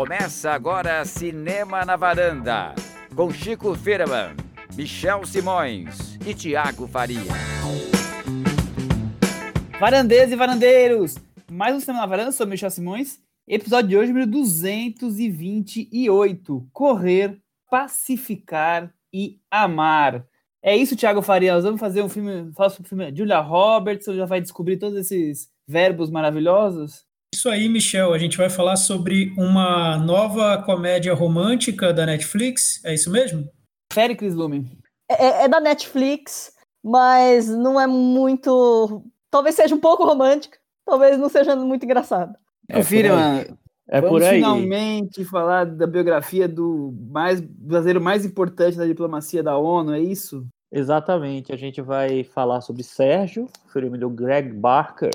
Começa agora Cinema na Varanda, com Chico Firman, Michel Simões e Tiago Faria. Varandeiros e varandeiros, mais um Cinema na Varanda, sou Michel Simões. Episódio de hoje, número 228, Correr, Pacificar e Amar. É isso, Tiago Faria, nós vamos fazer um filme, falar sobre o filme Julia Roberts, você já vai descobrir todos esses verbos maravilhosos? Isso aí, Michel. A gente vai falar sobre uma nova comédia romântica da Netflix. É isso mesmo? Fere, Cris Lume. É, é, da Netflix, mas não é muito. Talvez seja um pouco romântica, talvez não seja muito engraçado. É Confira, é Vamos por aí. finalmente falar da biografia do mais brasileiro mais importante da diplomacia da ONU, é isso? Exatamente. A gente vai falar sobre Sérgio, filme do Greg Barker,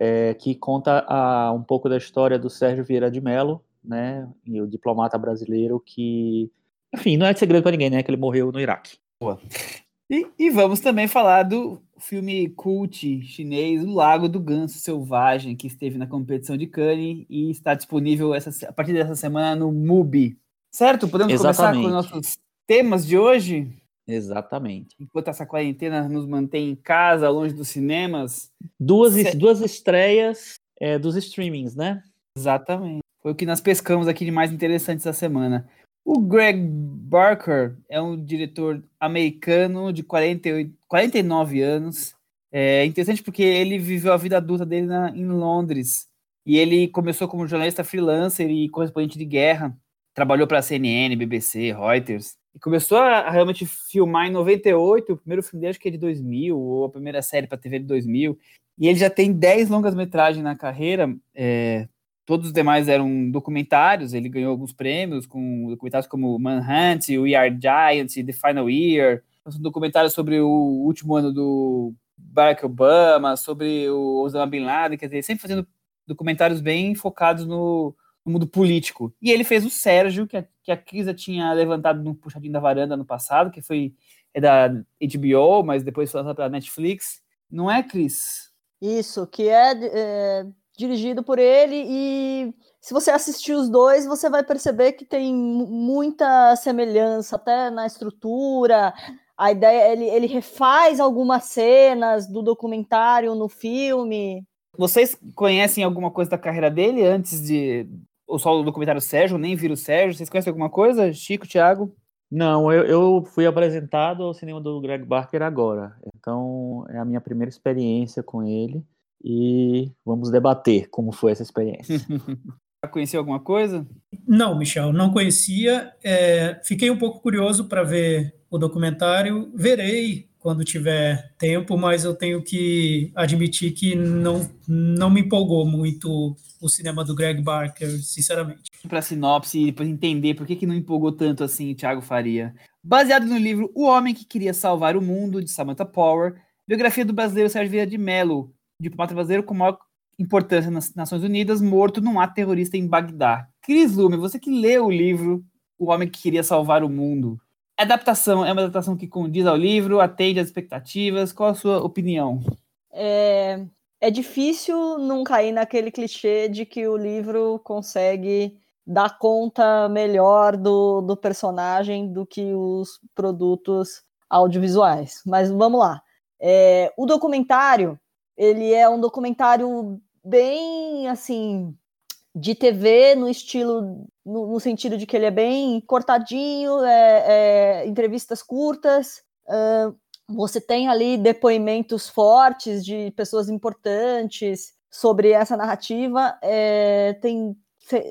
é, que conta a, um pouco da história do Sérgio Vieira de Mello, né, e o diplomata brasileiro que, enfim, não é de segredo para ninguém, né, que ele morreu no Iraque. Boa. E, e, vamos também falar do filme cult chinês O Lago do Ganso Selvagem, que esteve na competição de Cannes e está disponível essa, a partir dessa semana no MUBI. Certo? Podemos Exatamente. começar com os nossos temas de hoje? Exatamente. Enquanto essa quarentena nos mantém em casa, longe dos cinemas. Duas, duas estreias é, dos streamings, né? Exatamente. Foi o que nós pescamos aqui de mais interessante essa semana. O Greg Barker é um diretor americano de 48, 49 anos. É interessante porque ele viveu a vida adulta dele na, em Londres. E ele começou como jornalista freelancer e correspondente de guerra. Trabalhou para a CNN, BBC, Reuters. E começou a, realmente filmar em 98, o primeiro filme dele acho que é de 2000, ou a primeira série para TV de 2000. E ele já tem 10 longas-metragens na carreira, é, todos os demais eram documentários, ele ganhou alguns prêmios com documentários como Manhunt, We Are Giants, The Final Year, são documentários sobre o último ano do Barack Obama, sobre o Osama Bin Laden, quer dizer, sempre fazendo documentários bem focados no, no mundo político. E ele fez o Sérgio, que a, que a Kisa tinha levantado no Puxadinho da Varanda no passado, que foi é da HBO, mas depois foi lançado pela Netflix. Não é, Cris? Isso, que é, é, dirigido por ele e se você assistir os dois, você vai perceber que tem muita semelhança até na estrutura. A ideia, ele, ele refaz algumas cenas do documentário no filme. Vocês conhecem alguma coisa da carreira dele antes de, ou só o documentário Sérgio, nem vira o Sérgio. Vocês conhecem alguma coisa? Chico, Thiago? Não, eu, eu fui apresentado ao cinema do Greg Barker agora. Então é a minha primeira experiência com ele e vamos debater como foi essa experiência. Conheceu alguma coisa? Não, Michel, não conhecia. É, fiquei um pouco curioso para ver o documentário. Verei quando tiver tempo, mas eu tenho que admitir que não, não me empolgou muito o cinema do Greg Barker, sinceramente. Para sinopse e depois entender por que, que não empolgou tanto assim Thiago Faria. Baseado no livro O Homem que Queria Salvar o Mundo, de Samantha Power, biografia do brasileiro Sérgio Vieira de Mello, diplomata brasileiro com maior importância nas Nações Unidas, morto num ato terrorista em Bagdá. Cris Lume, você que leu o livro O Homem que Queria Salvar o Mundo, adaptação é uma adaptação que condiz ao livro, atende às expectativas. Qual a sua opinião? É, é difícil não cair naquele clichê de que o livro consegue dar conta melhor do, do personagem do que os produtos audiovisuais. Mas vamos lá. É, o documentário, ele é um documentário bem assim de TV no estilo, no, no, sentido de que ele é bem cortadinho, é, é, entrevistas curtas. Uh, você tem ali depoimentos fortes de pessoas importantes sobre essa narrativa. É, tem,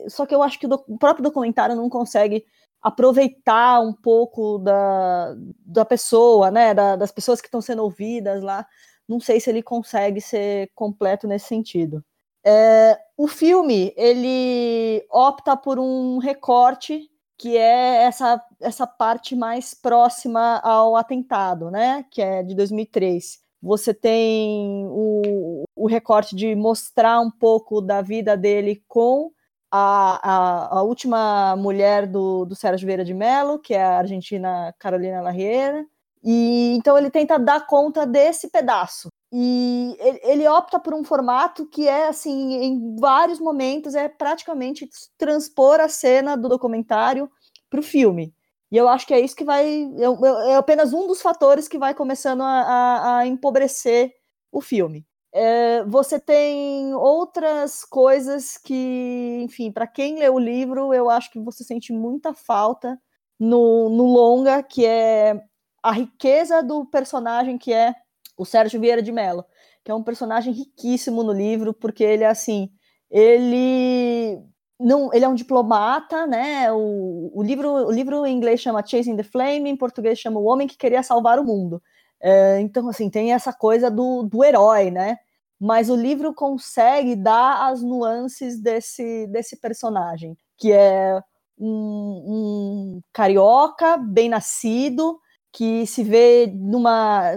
só que eu acho que o, do, o próprio documentário não consegue aproveitar um pouco da, da pessoa, né, da, das pessoas que estão sendo ouvidas lá. Não sei se ele consegue ser completo nesse sentido. É, o filme ele opta por um recorte que é essa, essa parte mais próxima ao atentado, né? Que é de 2003. Você tem o, o recorte de mostrar um pouco da vida dele com a, a, a, última mulher do, do Sérgio Vieira de Mello, que é a argentina Carolina Larriera. E então ele tenta dar conta desse pedaço. E ele, opta por um formato que é assim, em vários momentos, é praticamente transpor a cena do documentário para o filme. E eu acho que é isso que vai. É, é apenas um dos fatores que vai começando a, a, a empobrecer o filme. É, você tem outras coisas que, enfim, para quem lê o livro, eu acho que você sente muita falta no, no longa, que é a riqueza do personagem que é o Sérgio Vieira de Mello, que é um personagem riquíssimo no livro, porque ele é assim, ele não, ele é um diplomata, né? O, o, livro, o livro em inglês chama Chasing the Flame, em português chama O Homem que Queria Salvar o Mundo. É, então, assim, tem essa coisa do, do herói, né? Mas o livro consegue dar as nuances desse, desse personagem, que é um, um carioca bem nascido, que se vê numa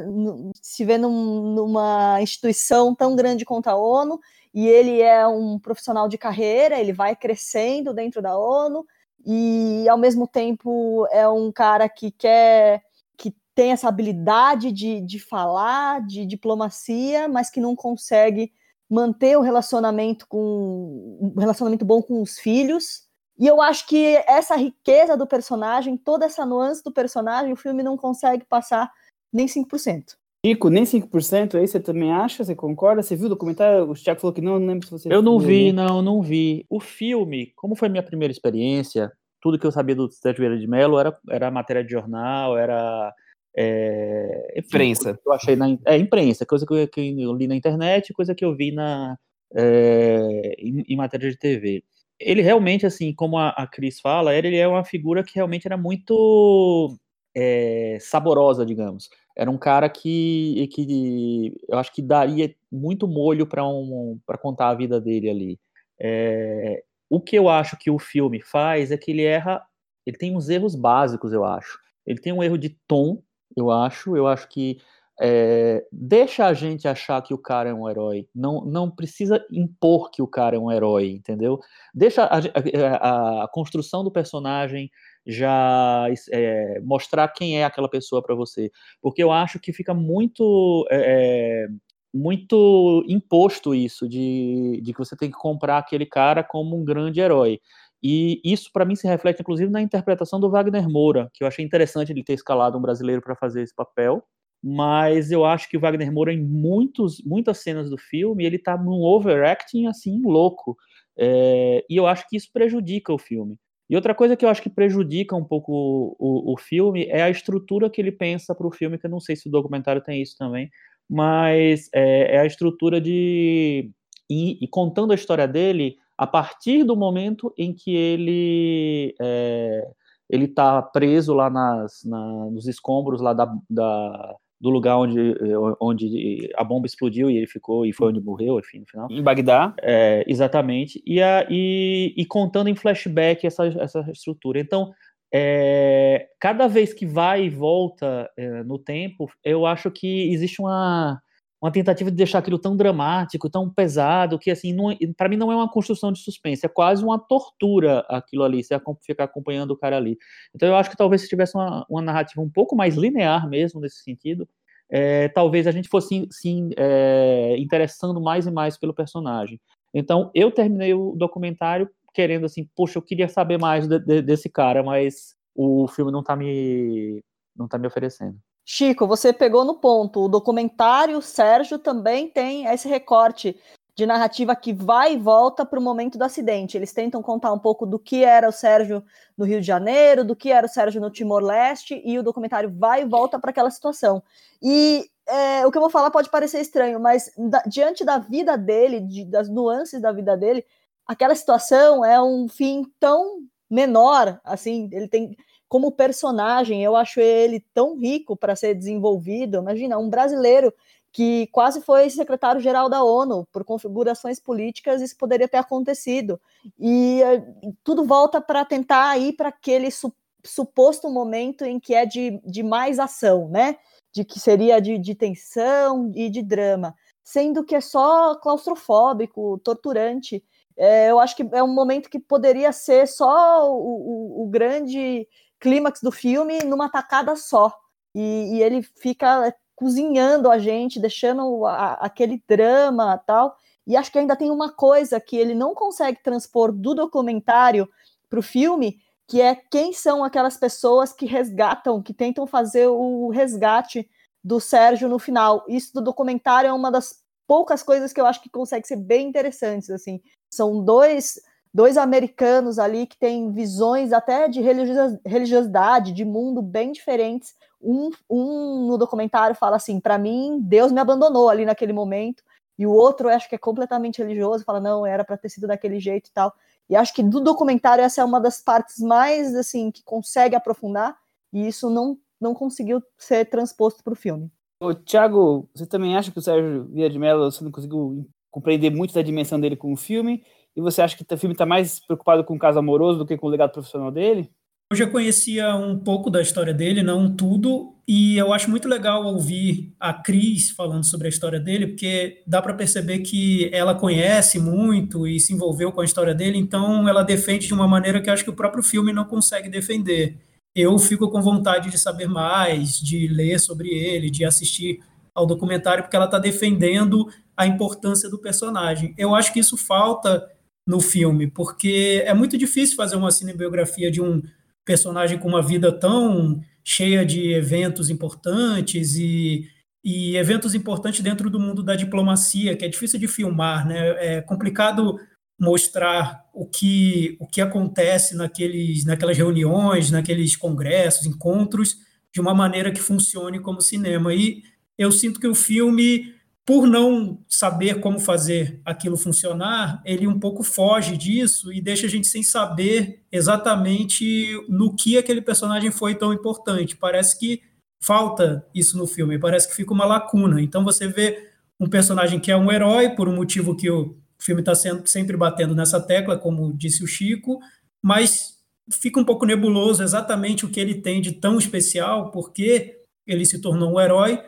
se vê num, numa instituição tão grande quanto a ONU e ele é um profissional de carreira, ele vai crescendo dentro da ONU e ao mesmo tempo é um cara que quer que tem essa habilidade de, de falar, de diplomacia, mas que não consegue manter o relacionamento com um relacionamento bom com os filhos e eu acho que essa riqueza do personagem, toda essa nuance do personagem, o filme não consegue passar nem 5%. Rico, nem 5%, aí você também acha? Você concorda? Você viu o documentário? O Thiago falou que não, não lembro se você Eu não vi, não, não vi. O filme, como foi minha primeira experiência, tudo que eu sabia do Sérgio Vieira de Mello era, era matéria de jornal, era. É, enfim, imprensa. Eu achei na é, imprensa, coisa que eu, que eu, li na internet, coisa que eu vi na, é, em, em matéria de TV ele realmente, assim, como a, a Cris fala, ele é uma figura que realmente era muito é, saborosa, digamos. Era um cara que, que eu acho que daria muito molho para um, contar a vida dele ali. É, o que eu acho que o filme faz é que ele erra, ele tem uns erros básicos, eu acho. Ele tem um erro de tom, eu acho. Eu acho que é, deixa a gente achar que o cara é um herói. Não, não precisa impor que o cara é um herói, entendeu? Deixa a, a, a construção do personagem já é, mostrar quem é aquela pessoa para você. Porque eu acho que fica muito. É, muito imposto isso de, de que você tem que comprar aquele cara como um grande herói. E isso, para mim, se reflete, inclusive, na interpretação do Wagner Moura, que eu achei interessante ele ter escalado um brasileiro para fazer esse papel mas eu acho que o Wagner Moura, em muitos, muitas cenas do filme, ele tá num overacting, assim, louco. É, e eu acho que isso prejudica o filme. E outra coisa que eu acho que prejudica um pouco o, o, filme é a estrutura que ele pensa para o filme, que eu não sei se o documentário tem isso também, mas é, é a estrutura de. E, e, contando a história dele a partir do momento em que ele. É, ele está preso lá nas, na, nos escombros lá da, da do lugar onde, onde a bomba explodiu e ele ficou e foi onde morreu, enfim, no final. Em Bagdá. É, exatamente. E, a, e, e, contando em flashback essa, essa estrutura. Então, é, cada vez que vai e volta é, no tempo, eu acho que existe uma, uma tentativa de deixar aquilo tão dramático, tão pesado, que assim, para mim não é uma construção de suspense, é quase uma tortura aquilo ali, você ficar acompanhando o cara ali. Então eu acho que talvez se tivesse uma, uma narrativa um pouco mais linear mesmo nesse sentido, é, talvez a gente fosse sim é, interessando mais e mais pelo personagem. Então eu terminei o documentário querendo assim, poxa, eu queria saber mais de, de, desse cara, mas o filme não está me não tá me oferecendo. Chico, você pegou no ponto. O documentário Sérgio também tem esse recorte de narrativa que vai e volta para o momento do acidente. Eles tentam contar um pouco do que era o Sérgio no Rio de Janeiro, do que era o Sérgio no Timor-Leste, e o documentário vai e volta para aquela situação. E é, o que eu vou falar pode parecer estranho, mas da, diante da vida dele, de, das nuances da vida dele, aquela situação é um fim tão menor, assim, ele tem como personagem, eu acho ele tão rico para ser desenvolvido. Imagina, um brasileiro que quase foi secretário-geral da ONU por configurações políticas, isso poderia ter acontecido. E eh, tudo volta para tentar ir para aquele su suposto momento em que é de, de mais ação, né? De que seria de, de tensão e de drama, sendo que é só claustrofóbico, torturante. É, eu acho que é um momento que poderia ser só o, o, o grande clímax do filme numa tacada só. E, e, ele fica cozinhando a gente, deixando a, aquele drama tal. E acho que ainda tem uma coisa que ele não consegue transpor do documentário para o filme, que é quem são aquelas pessoas que resgatam, que tentam fazer o resgate do Sérgio no final. Isso do documentário é uma das poucas coisas que eu acho que consegue ser bem interessantes. Assim, são dois dois americanos ali que têm visões até de religiosidade, de mundo bem diferentes. Um, um no documentário fala assim: para mim, Deus me abandonou ali naquele momento. E o outro, acho que é completamente religioso, fala: não, era para ter sido daquele jeito e tal. E acho que do documentário essa é uma das partes mais assim que consegue aprofundar. E isso não, não conseguiu ser transposto para o filme. Ô, Thiago, você também acha que o Sérgio Vieira de Mello você não conseguiu compreender muito da dimensão dele com o filme? E você acha que o filme está mais preocupado com o caso amoroso do que com o legado profissional dele? Eu já conhecia um pouco da história dele, não tudo, e eu acho muito legal ouvir a Cris falando sobre a história dele, porque dá para perceber que ela conhece muito e se envolveu com a história dele, então ela defende de uma maneira que acho que o próprio filme não consegue defender. Eu fico com vontade de saber mais, de ler sobre ele, de assistir ao documentário, porque ela está defendendo a importância do personagem. Eu acho que isso falta no filme, porque é muito difícil fazer uma cinebiografia de um personagem com uma vida tão cheia de eventos importantes e, e eventos importantes dentro do mundo da diplomacia, que é difícil de filmar, né? É complicado mostrar o que, o que acontece naqueles, naquelas reuniões, naqueles congressos, encontros, de uma maneira que funcione como cinema. E eu sinto que o filme por não saber como fazer aquilo funcionar, ele um pouco foge disso e deixa a gente sem saber exatamente no que aquele personagem foi tão importante. Parece que falta isso no filme, parece que fica uma lacuna. Então você vê um personagem que é um herói, por um motivo que o filme está sempre batendo nessa tecla, como disse o Chico, mas fica um pouco nebuloso exatamente o que ele tem de tão especial, porque ele se tornou um herói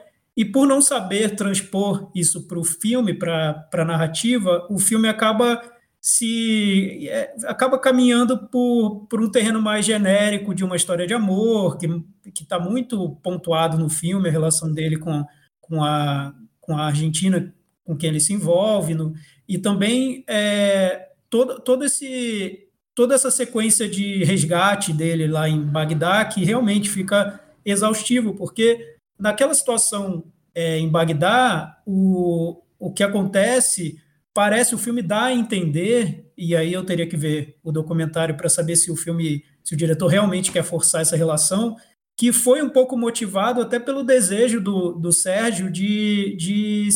e por não saber transpor isso para o filme, para a narrativa, o filme acaba se é, acaba caminhando por, por um terreno mais genérico de uma história de amor, que está muito pontuado no filme, a relação dele com, com, a, com a Argentina, com quem ele se envolve, no, e também é, todo, todo esse, toda essa sequência de resgate dele lá em Bagdá, que realmente fica exaustivo, porque naquela situação é, em Bagdá, o, o que acontece parece o filme dá a entender, e aí eu teria que ver o documentário para saber se o filme, se o diretor realmente quer forçar essa relação, que foi um pouco motivado até pelo desejo do, do Sérgio de, de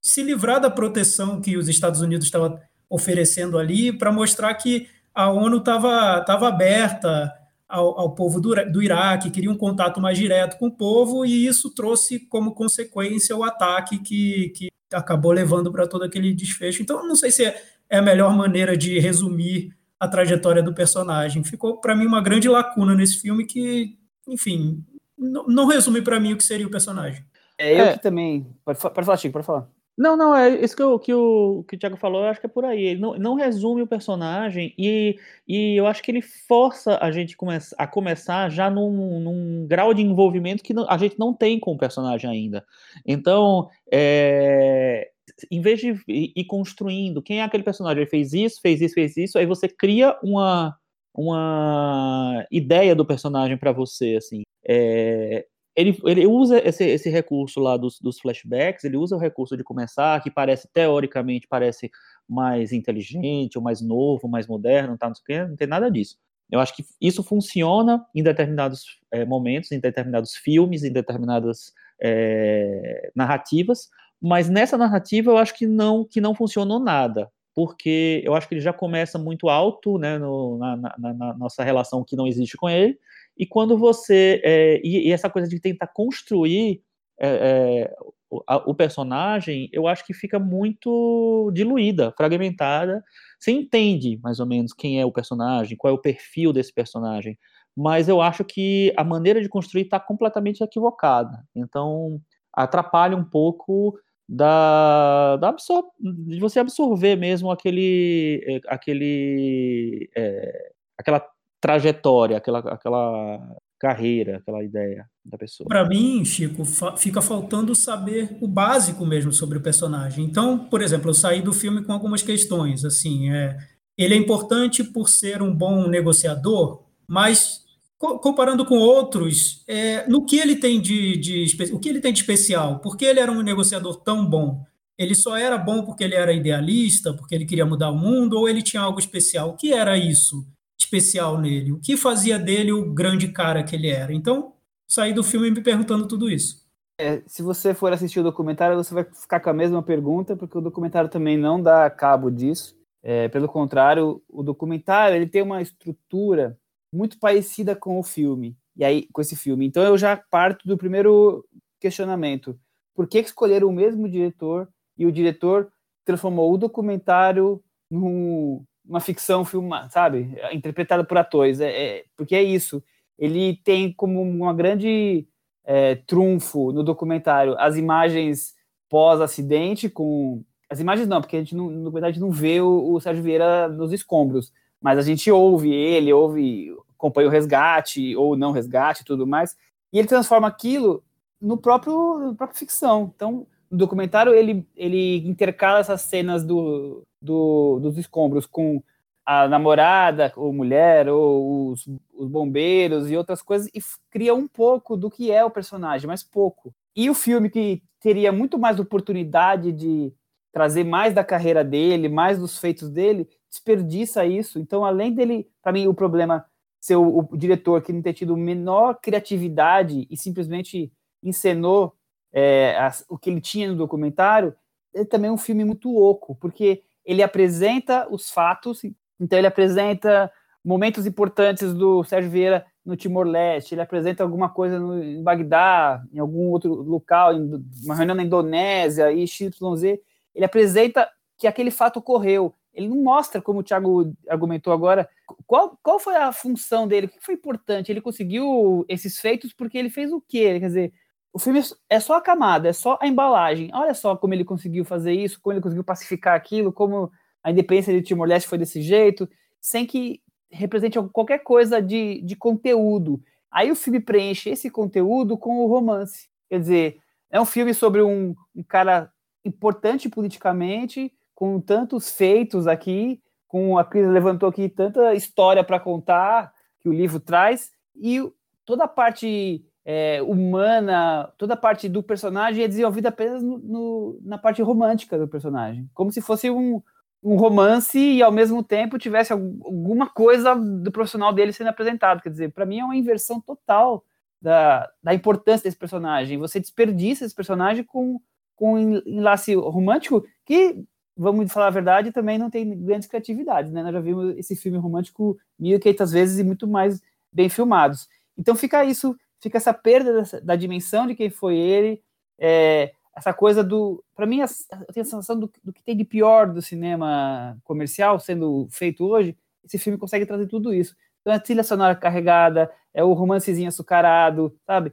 se livrar da proteção que os Estados Unidos estavam oferecendo ali, para mostrar que a ONU estava aberta ao, ao povo do, do Iraque, queria um contato mais direto com o povo, e isso trouxe como consequência o ataque que, que acabou levando para todo aquele desfecho. Então, não sei se é, é a melhor maneira de resumir a trajetória do personagem. Ficou, para mim, uma grande lacuna nesse filme que, enfim, não, resume para mim o que seria o personagem. É, eu é. que também. Pode, pode falar, Chico, pode falar. Não, não, é isso que, eu, que, o, que o Thiago falou, eu acho que é por aí. Ele não, não resume o personagem e, e eu acho que ele força a gente come, a começar já num, num grau de envolvimento que não, a gente não tem com o personagem ainda. Então, é, em vez de ir construindo quem é aquele personagem, ele fez isso, fez isso, fez isso, aí você cria uma, uma ideia do personagem para você, assim. É, ele, ele usa esse, esse recurso lá dos, dos, flashbacks, ele usa o recurso de começar, que parece, teoricamente, parece mais inteligente, ou mais novo, mais moderno, tá, não, sei não tem nada disso. Eu acho que isso funciona em determinados é, momentos, em determinados filmes, em determinadas é, narrativas, mas nessa narrativa eu acho que não, que não funcionou nada, porque eu acho que ele já começa muito alto né, no, na, na, na nossa relação que não existe com ele, e quando você. É, e, e, essa coisa de tentar construir é, é, o, a, o, personagem, eu acho que fica muito diluída, fragmentada. Você entende mais ou menos quem é o personagem, qual é o perfil desse personagem, mas eu acho que a maneira de construir está completamente equivocada. Então, atrapalha um pouco da, da absor de você absorver mesmo aquele, é, aquele é, aquela trajetória, aquela, aquela carreira, aquela ideia da pessoa. Para mim, Chico, fa fica faltando saber o básico mesmo sobre o personagem. Então, por exemplo, eu saí do filme com algumas questões. Assim, é, ele é importante por ser um bom negociador, mas co comparando com outros, é, no que ele tem de, de o que ele tem de especial? Por que ele era um negociador tão bom? Ele só era bom porque ele era idealista, porque ele queria mudar o mundo, ou ele tinha algo especial? O que era isso? Especial nele? O que fazia dele o grande cara que ele era? Então, saí do filme me perguntando tudo isso. É, se você for assistir o documentário, você vai ficar com a mesma pergunta, porque o documentário também não dá cabo disso. É, pelo contrário, o documentário ele tem uma estrutura muito parecida com o filme, e aí com esse filme. Então eu já parto do primeiro questionamento: por que escolheram o mesmo diretor e o diretor transformou o documentário num, uma ficção filmada, sabe? Interpretada por atores. É, é, porque é isso. Ele tem como uma grande é, trunfo no documentário as imagens pós-acidente, com. As imagens não, porque a gente não, no documentário não vê o, o Sérgio Vieira nos escombros, mas a gente ouve ele, ouve, acompanha o resgate ou não resgate e tudo mais, e ele transforma aquilo no próprio, no próprio ficção. Então, no documentário, ele, ele intercala essas cenas do, do, dos escombros com a namorada, ou mulher, ou os, os, bombeiros e outras coisas, e cria um pouco do que é o personagem, mas pouco. E o filme que teria muito mais oportunidade de trazer mais da carreira dele, mais dos feitos dele, desperdiça isso. Então, além dele, para mim, o problema ser o, o, diretor que não ter tido menor criatividade e simplesmente encenou é, as, o que ele tinha no documentário, é também um filme muito oco, porque ele apresenta os fatos, então ele apresenta momentos importantes do Sérgio Vieira no Timor-Leste, ele apresenta alguma coisa no, em Bagdá, em algum outro local, em uma reunião na Indonésia, e XYZ, ele apresenta que aquele fato ocorreu. Ele não mostra, como o Thiago argumentou agora, qual, qual foi a função dele, o que foi importante. Ele conseguiu esses feitos porque ele fez o quê? Quer dizer, o filme é só a camada, é só a embalagem. Olha só como ele conseguiu fazer isso, como ele conseguiu pacificar aquilo, como a independência de Timor-Leste foi desse jeito, sem que represente qualquer coisa de, de conteúdo. Aí o filme preenche esse conteúdo com o romance. Quer dizer, é um filme sobre um, um cara importante politicamente, com tantos feitos aqui, com a Cris levantou aqui tanta história para contar que o livro traz, e toda a parte é, humana, toda a parte do personagem é desenvolvida apenas no, no, na parte romântica do personagem, como se fosse um, um romance e ao mesmo tempo tivesse alguma coisa do profissional dele sendo apresentado. Quer dizer, para mim é uma inversão total da, da importância desse personagem. Você desperdiça esse personagem com, com um enlace romântico que, vamos falar a verdade, também não tem grandes criatividades. Né? Nós já vimos esse filme romântico mil e quinhentas vezes e muito mais bem filmados. Então fica isso fica essa perda dessa, da dimensão de quem foi ele, é, essa coisa do. Para mim, eu tenho a sensação do, do, que tem de pior do cinema comercial sendo feito hoje. Esse filme consegue trazer tudo isso. Então, é a trilha sonora carregada, é o romancezinho açucarado, sabe?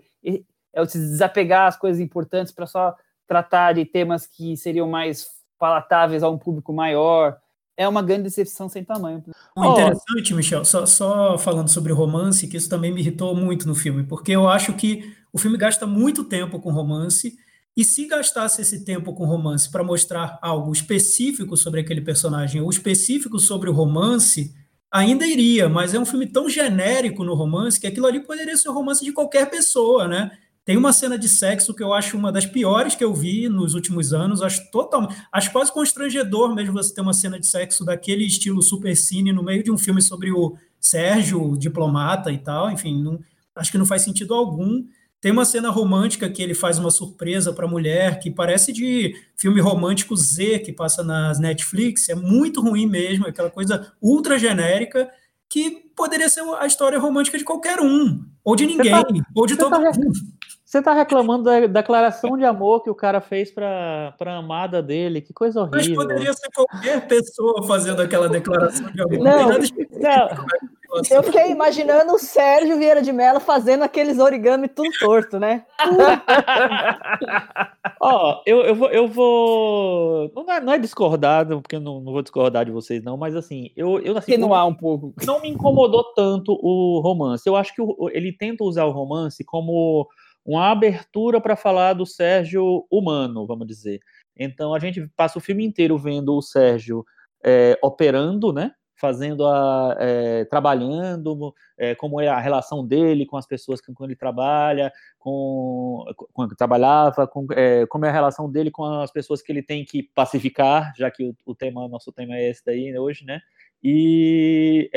É o se desapegar as coisas importantes para só tratar de temas que seriam mais palatáveis a um público maior é uma grande decepção sem tamanho. Oh, interessante, Michel, só, só falando sobre romance, que isso também me irritou muito no filme, porque eu acho que o filme gasta muito tempo com romance, e se gastasse esse tempo com romance para mostrar algo específico sobre aquele personagem, ou específico sobre o romance, ainda iria, mas é um filme tão genérico no romance que aquilo ali poderia ser o romance de qualquer pessoa, né? Tem uma cena de sexo que eu acho uma das piores que eu vi nos últimos anos. Acho totalmente. Acho quase constrangedor mesmo você ter uma cena de sexo daquele estilo super cine no meio de um filme sobre o Sérgio, o diplomata e tal. Enfim, não, acho que não faz sentido algum. Tem uma cena romântica que ele faz uma surpresa para a mulher, que parece de filme romântico Z que passa nas Netflix. É muito ruim mesmo, aquela coisa ultra genérica que poderia ser a história romântica de qualquer um, ou de ninguém, tá, ou de todo tá, mundo. Você tá reclamando da declaração de amor que o cara fez pra, pra amada dele, que coisa horrível. Mas poderia ser qualquer pessoa fazendo aquela declaração de amor. Não, não. Eu fiquei imaginando o Sérgio Vieira de Mello fazendo aqueles origami tudo torto, né? Ó, eu, eu vou. Eu vou... Não, é, não é discordar, porque eu não, não vou discordar de vocês, não, mas assim, eu, eu assim, Atenuar um pouco. não me incomodou tanto o romance. Eu acho que o- ele tenta usar o romance como uma abertura para falar do Sérgio humano, vamos dizer. Então a gente passa o filme inteiro vendo o Sérgio é, operando, né? Fazendo a. é, trabalhando, é, como é a relação dele com as pessoas com quem ele trabalha, com, com trabalhava, com, é, como é a relação dele com as pessoas que ele tem que pacificar, já que o, o tema, nosso tema é esse daí né, hoje, né? E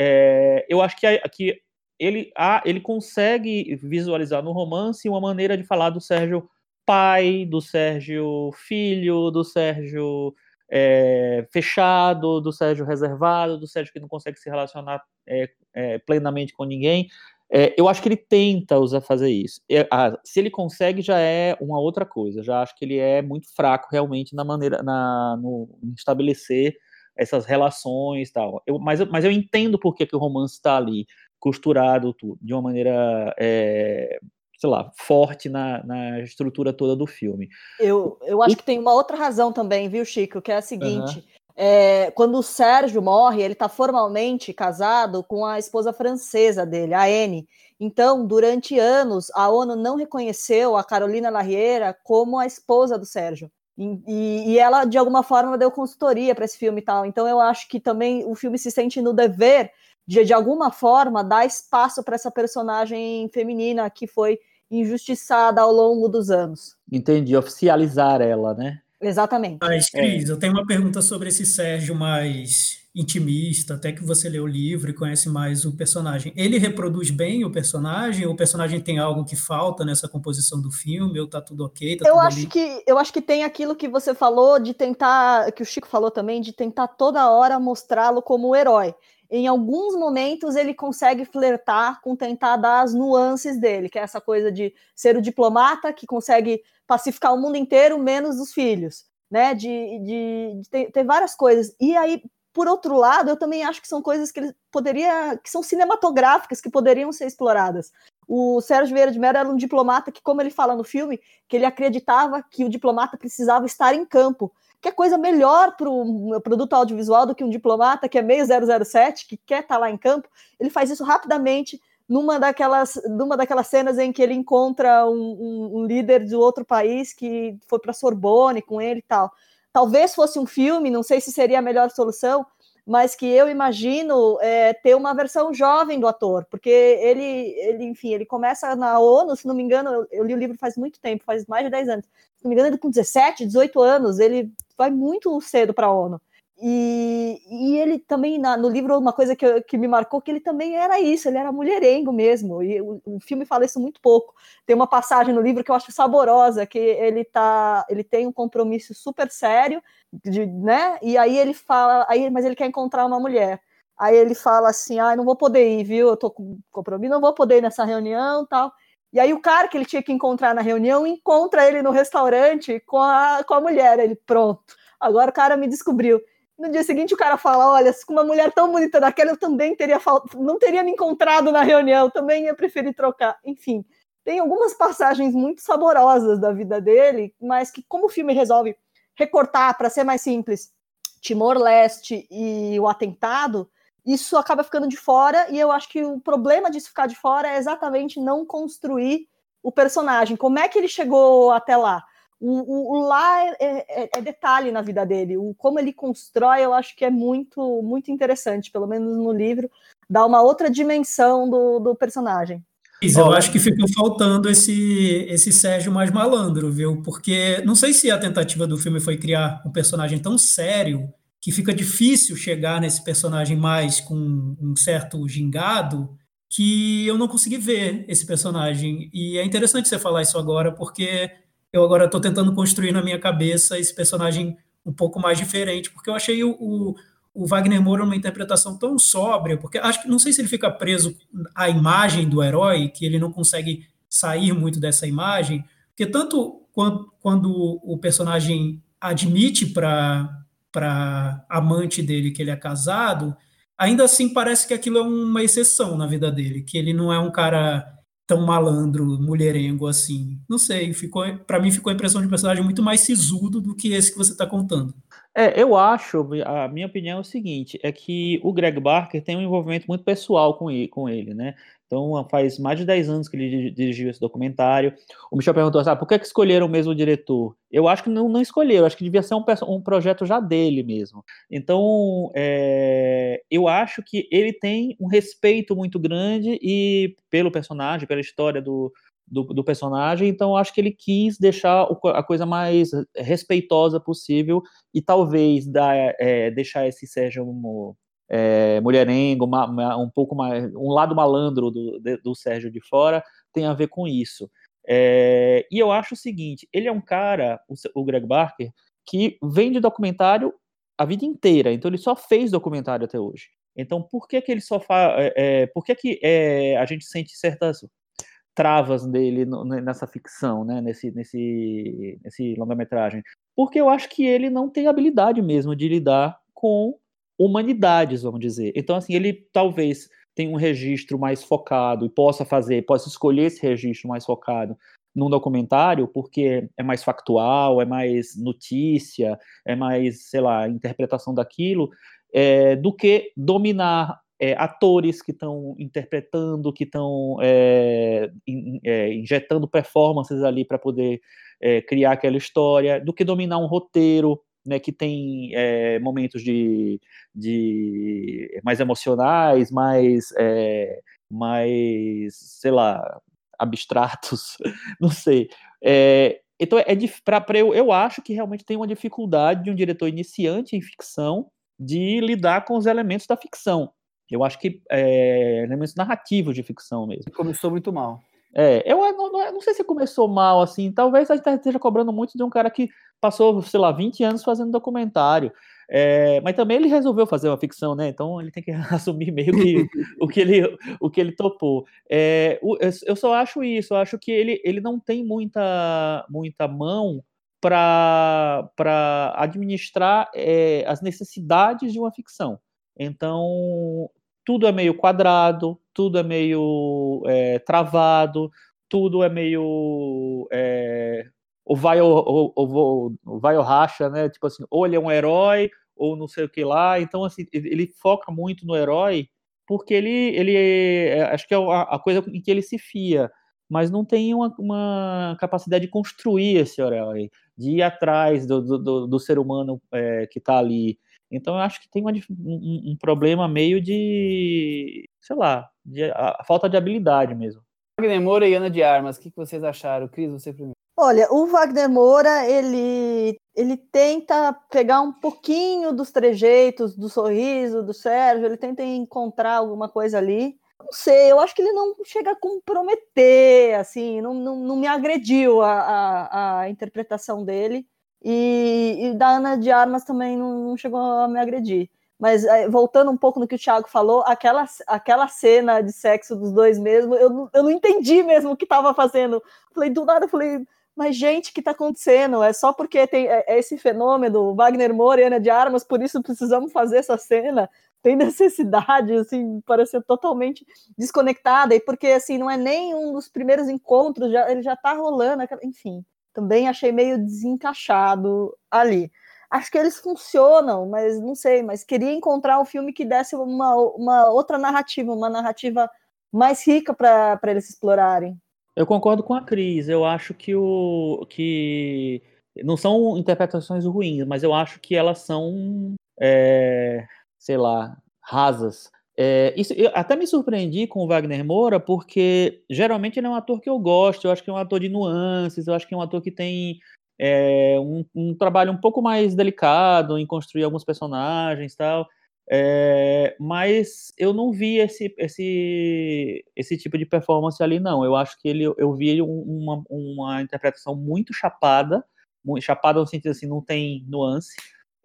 eu acho que, a- que ele, ah, ele consegue visualizar no romance uma maneira de falar do Sérgio pai, do Sérgio filho, do Sérgio é, fechado, do Sérgio reservado, do Sérgio que não consegue se relacionar é, é, plenamente com ninguém. É, eu acho que ele tenta usar fazer isso. Ah, se ele consegue, já é uma outra coisa. Já acho que ele é muito fraco realmente na maneira, na, no estabelecer essas relações tal. Eu, mas, mas eu entendo por que o romance está ali costurado tudo, de uma maneira, é, sei lá, forte na, na estrutura toda do filme. Eu, eu acho que tem uma outra razão também, viu, Chico? Que é a seguinte: é, quando o Sérgio morre, ele está formalmente casado com a esposa francesa dele, a Anne. Então, durante anos, a ONU não reconheceu a Carolina Larriera como a esposa do Sérgio. E, e- e ela, de alguma forma, deu consultoria para esse filme e tal. Então, eu acho que também o filme se sente no dever de, de alguma forma, dar espaço para essa personagem feminina que foi injustiçada ao longo dos anos. Entendi, oficializar ela, né? Exatamente. Mas, Cris, eu tenho uma pergunta sobre esse Sérgio mais intimista, até que você leu o livro e conhece mais o personagem. Ele reproduz bem o personagem? Ou o personagem tem algo que falta nessa composição do filme? Ou tá tudo ok? Tá Eu tudo acho ali? que eu acho que tem aquilo que você falou de tentar, que o Chico falou também, de tentar toda hora mostrá-lo como o herói. Em alguns momentos ele consegue flertar com tentar dar as nuances dele, que é essa coisa de ser o diplomata que consegue pacificar o mundo inteiro, menos os filhos, né? De, de, de ter, ter várias coisas. E aí, por outro lado, eu também acho que são coisas que ele poderia, que são cinematográficas, que poderiam ser exploradas. O Sérgio Vieira de Mello era um diplomata que, como ele fala no filme, que ele acreditava que o diplomata precisava estar em campo. Que é coisa melhor para o produto audiovisual do que um diplomata que é meio 007, que quer estar lá em campo. Ele faz isso rapidamente numa daquelas, numa daquelas cenas em que ele encontra um, um, um líder de outro país que foi para Sorbonne com ele e tal. Talvez fosse um filme, não sei se seria a melhor solução, mas que eu imagino é, ter uma versão jovem do ator, porque ele, ele, enfim, ele começa na ONU, se não me engano, eu, eu li o livro faz muito tempo, faz mais de 10 anos. Não me engano, ele com 17, 18 anos, ele vai muito cedo para a ONU. E, e, ele também, na, no livro, uma coisa que, que, me marcou, que ele também era isso, ele era mulherengo mesmo, e o, o, filme fala isso muito pouco. Tem uma passagem no livro que eu acho saborosa, que ele tá, ele tem um compromisso super sério, de, né, e aí ele fala, aí, mas ele quer encontrar uma mulher. Aí ele fala assim, ah, não vou poder ir, viu, eu tô com compromisso, não vou poder ir nessa reunião tal. E aí o cara que ele tinha que encontrar na reunião, encontra ele no restaurante com a, com a mulher, ele, pronto, agora o cara me descobriu. No dia seguinte o cara fala: Olha, com uma mulher tão bonita daquela, eu também teria não teria me encontrado na reunião, também ia preferir trocar. Enfim, tem algumas passagens muito saborosas da vida dele, mas que, como o filme resolve recortar para ser mais simples, Timor-Leste e o atentado, isso acaba ficando de fora, e eu acho que o problema disso ficar de fora é exatamente não construir o personagem. Como é que ele chegou até lá? O, o, o lá é, é, é, detalhe na vida dele. O como ele constrói, eu acho que é muito, muito interessante, pelo menos no livro, dá uma outra dimensão do, do personagem. Eu acho que ficou faltando esse, esse Sérgio mais malandro, viu? Porque não sei se a tentativa do filme foi criar um personagem tão sério que fica difícil chegar nesse personagem mais com um certo gingado que eu não consegui ver esse personagem. E é interessante você falar isso agora, porque eu agora estou tentando construir na minha cabeça esse personagem um pouco mais diferente, porque eu achei o, o, o, Wagner Moura uma interpretação tão sóbria, porque acho que não sei se ele fica preso à imagem do herói, que ele não consegue sair muito dessa imagem, porque tanto quando, quando o personagem admite para para amante dele que ele é casado, ainda assim parece que aquilo é uma exceção na vida dele, que ele não é um cara tão malandro, mulherengo assim. Não sei, ficou para mim ficou a impressão de um personagem muito mais sisudo do que esse que você está contando. É, eu acho, a minha opinião é o seguinte, é que o Greg Barker tem um envolvimento muito pessoal com ele, com ele né? Então, faz mais de 10 anos que ele dirigiu esse documentário. O Michel perguntou assim, ah, por que, que escolheram o mesmo diretor? Eu acho que não, não escolheram, acho que devia ser um, um projeto já dele mesmo. Então, é, eu acho que ele tem um respeito muito grande e pelo personagem, pela história do, do, do personagem, então acho que ele quis deixar a coisa mais respeitosa possível e talvez dar, é, deixar esse Sérgio é, mulherengo, uma, uma, um pouco mais, um lado malandro do, do Sérgio de fora tem a ver com isso. É, e eu acho o seguinte, ele é um cara, o, o Greg Barker, que vem de documentário a vida inteira, então ele só fez documentário até hoje. Então, por que que ele só faz, é, é, por que que é, a gente sente certas travas dele nessa ficção, né, nesse, nesse, nesse longa-metragem? Porque eu acho que ele não tem habilidade mesmo de lidar com humanidades, vamos dizer. Então, assim, ele talvez tenha um registro mais focado e possa fazer, possa escolher esse registro mais focado num documentário, porque é mais factual, é mais notícia, é mais, sei lá, interpretação daquilo, é, do que dominar é, atores que estão interpretando, que estão é, in, é, injetando performances ali para poder é, criar aquela história, do que dominar um roteiro né, que tem é, momentos de, de mais emocionais, mais, é, mais, sei lá, abstratos, não sei. É, então, é para eu, eu acho que realmente tem uma dificuldade de um diretor iniciante em ficção de lidar com os elementos da ficção. Eu acho que é, elementos narrativos de ficção mesmo. Começou muito mal. É, eu não, não, não, sei se começou mal, assim, talvez a gente esteja cobrando muito de um cara que passou, sei lá, 20 anos fazendo documentário. É, mas também ele resolveu fazer uma ficção, né? Então ele tem que assumir meio que o que ele, o que ele topou. É, eu só acho isso, eu acho que ele, ele não tem muita, muita mão para administrar é, as necessidades de uma ficção. Então, tudo é meio quadrado, tudo é meio é, travado, tudo é meio é, vai ou, ou, ou, vai ou racha, né? Tipo assim, ou ele é um herói ou não sei o que lá. Então assim, ele foca muito no herói porque ele ele é, acho que é a, a, coisa em que ele se fia, mas não tem uma, uma capacidade de construir esse herói, de ir atrás do, do, do ser humano é, que está ali. Então eu acho que tem uma, um, um, problema meio de, sei lá, de, a, a falta de habilidade mesmo. Wagner Moura e Ana de Armas, o que, que vocês acharam? Cris, você primeiro. Olha, o Wagner Moura, ele, ele tenta pegar um pouquinho dos trejeitos, do sorriso do Sérgio, ele tenta encontrar alguma coisa ali. Não sei, eu acho que ele não chega a comprometer, assim, não, não, não me agrediu a, a, a interpretação dele. E, e, da Ana de Armas também não, não chegou a me agredir. Mas é, voltando um pouco no que o Thiago falou, aquela, aquela cena de sexo dos dois mesmo, eu, eu não entendi mesmo o que estava fazendo. Falei, do nada, falei, mas, gente, o que está acontecendo? É só porque tem é, é esse fenômeno, Wagner Moura e Ana de Armas, por isso precisamos fazer essa cena. Tem necessidade, assim, parecer totalmente desconectada, e porque, assim, não é nem um dos primeiros encontros, já, ele já está rolando, enfim. Também achei meio desencaixado ali. Acho que eles funcionam, mas não sei, mas queria encontrar um filme que desse uma, uma outra narrativa, uma narrativa mais rica para eles explorarem. Eu concordo com a Cris. Eu acho que o que não são interpretações ruins, mas eu acho que elas são, é, sei lá, rasas. É, isso, eu até me surpreendi com o Wagner Moura, porque geralmente ele é um ator que eu gosto, eu acho que é um ator de nuances, eu acho que é um ator que tem é, um, um, trabalho um pouco mais delicado em construir alguns personagens tal. É, mas eu não vi esse, esse, esse tipo de performance ali, não. Eu acho que ele, eu vi uma, uma interpretação muito chapada, muito, chapada no sentido assim, não tem nuance.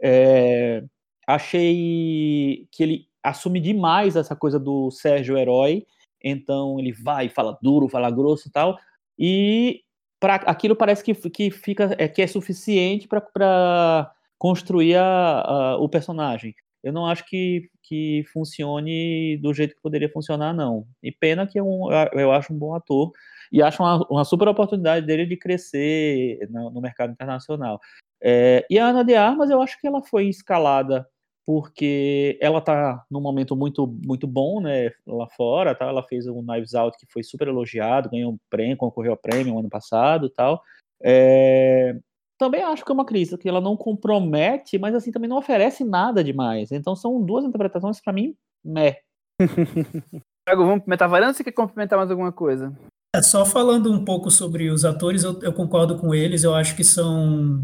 É, achei que ele assume demais essa coisa do Sérgio Herói, então ele vai, fala duro, fala grosso e tal, e para aquilo parece que, que fica é, que é suficiente para construir a, a, o personagem. eu não acho que, que funcione do jeito que poderia funcionar, não. E pena que eu, eu acho um bom ator e acho uma, uma super oportunidade dele de crescer no, no mercado internacional. É, e a Ana de Armas, eu acho que ela foi escalada porque ela está num momento muito muito bom, né, lá fora, tá? Ela fez um Knives Out que foi super elogiado, ganhou um prêmio, concorreu a prêmio ano passado, tal. É... Também acho que é uma crise que ela não compromete, mas assim também não oferece nada demais. Então são duas interpretações para mim, meh. Thiago, vamos para Metavaranda ou você quer complementar mais alguma coisa? É, só falando um pouco sobre os atores, eu, eu concordo com eles, eu acho que são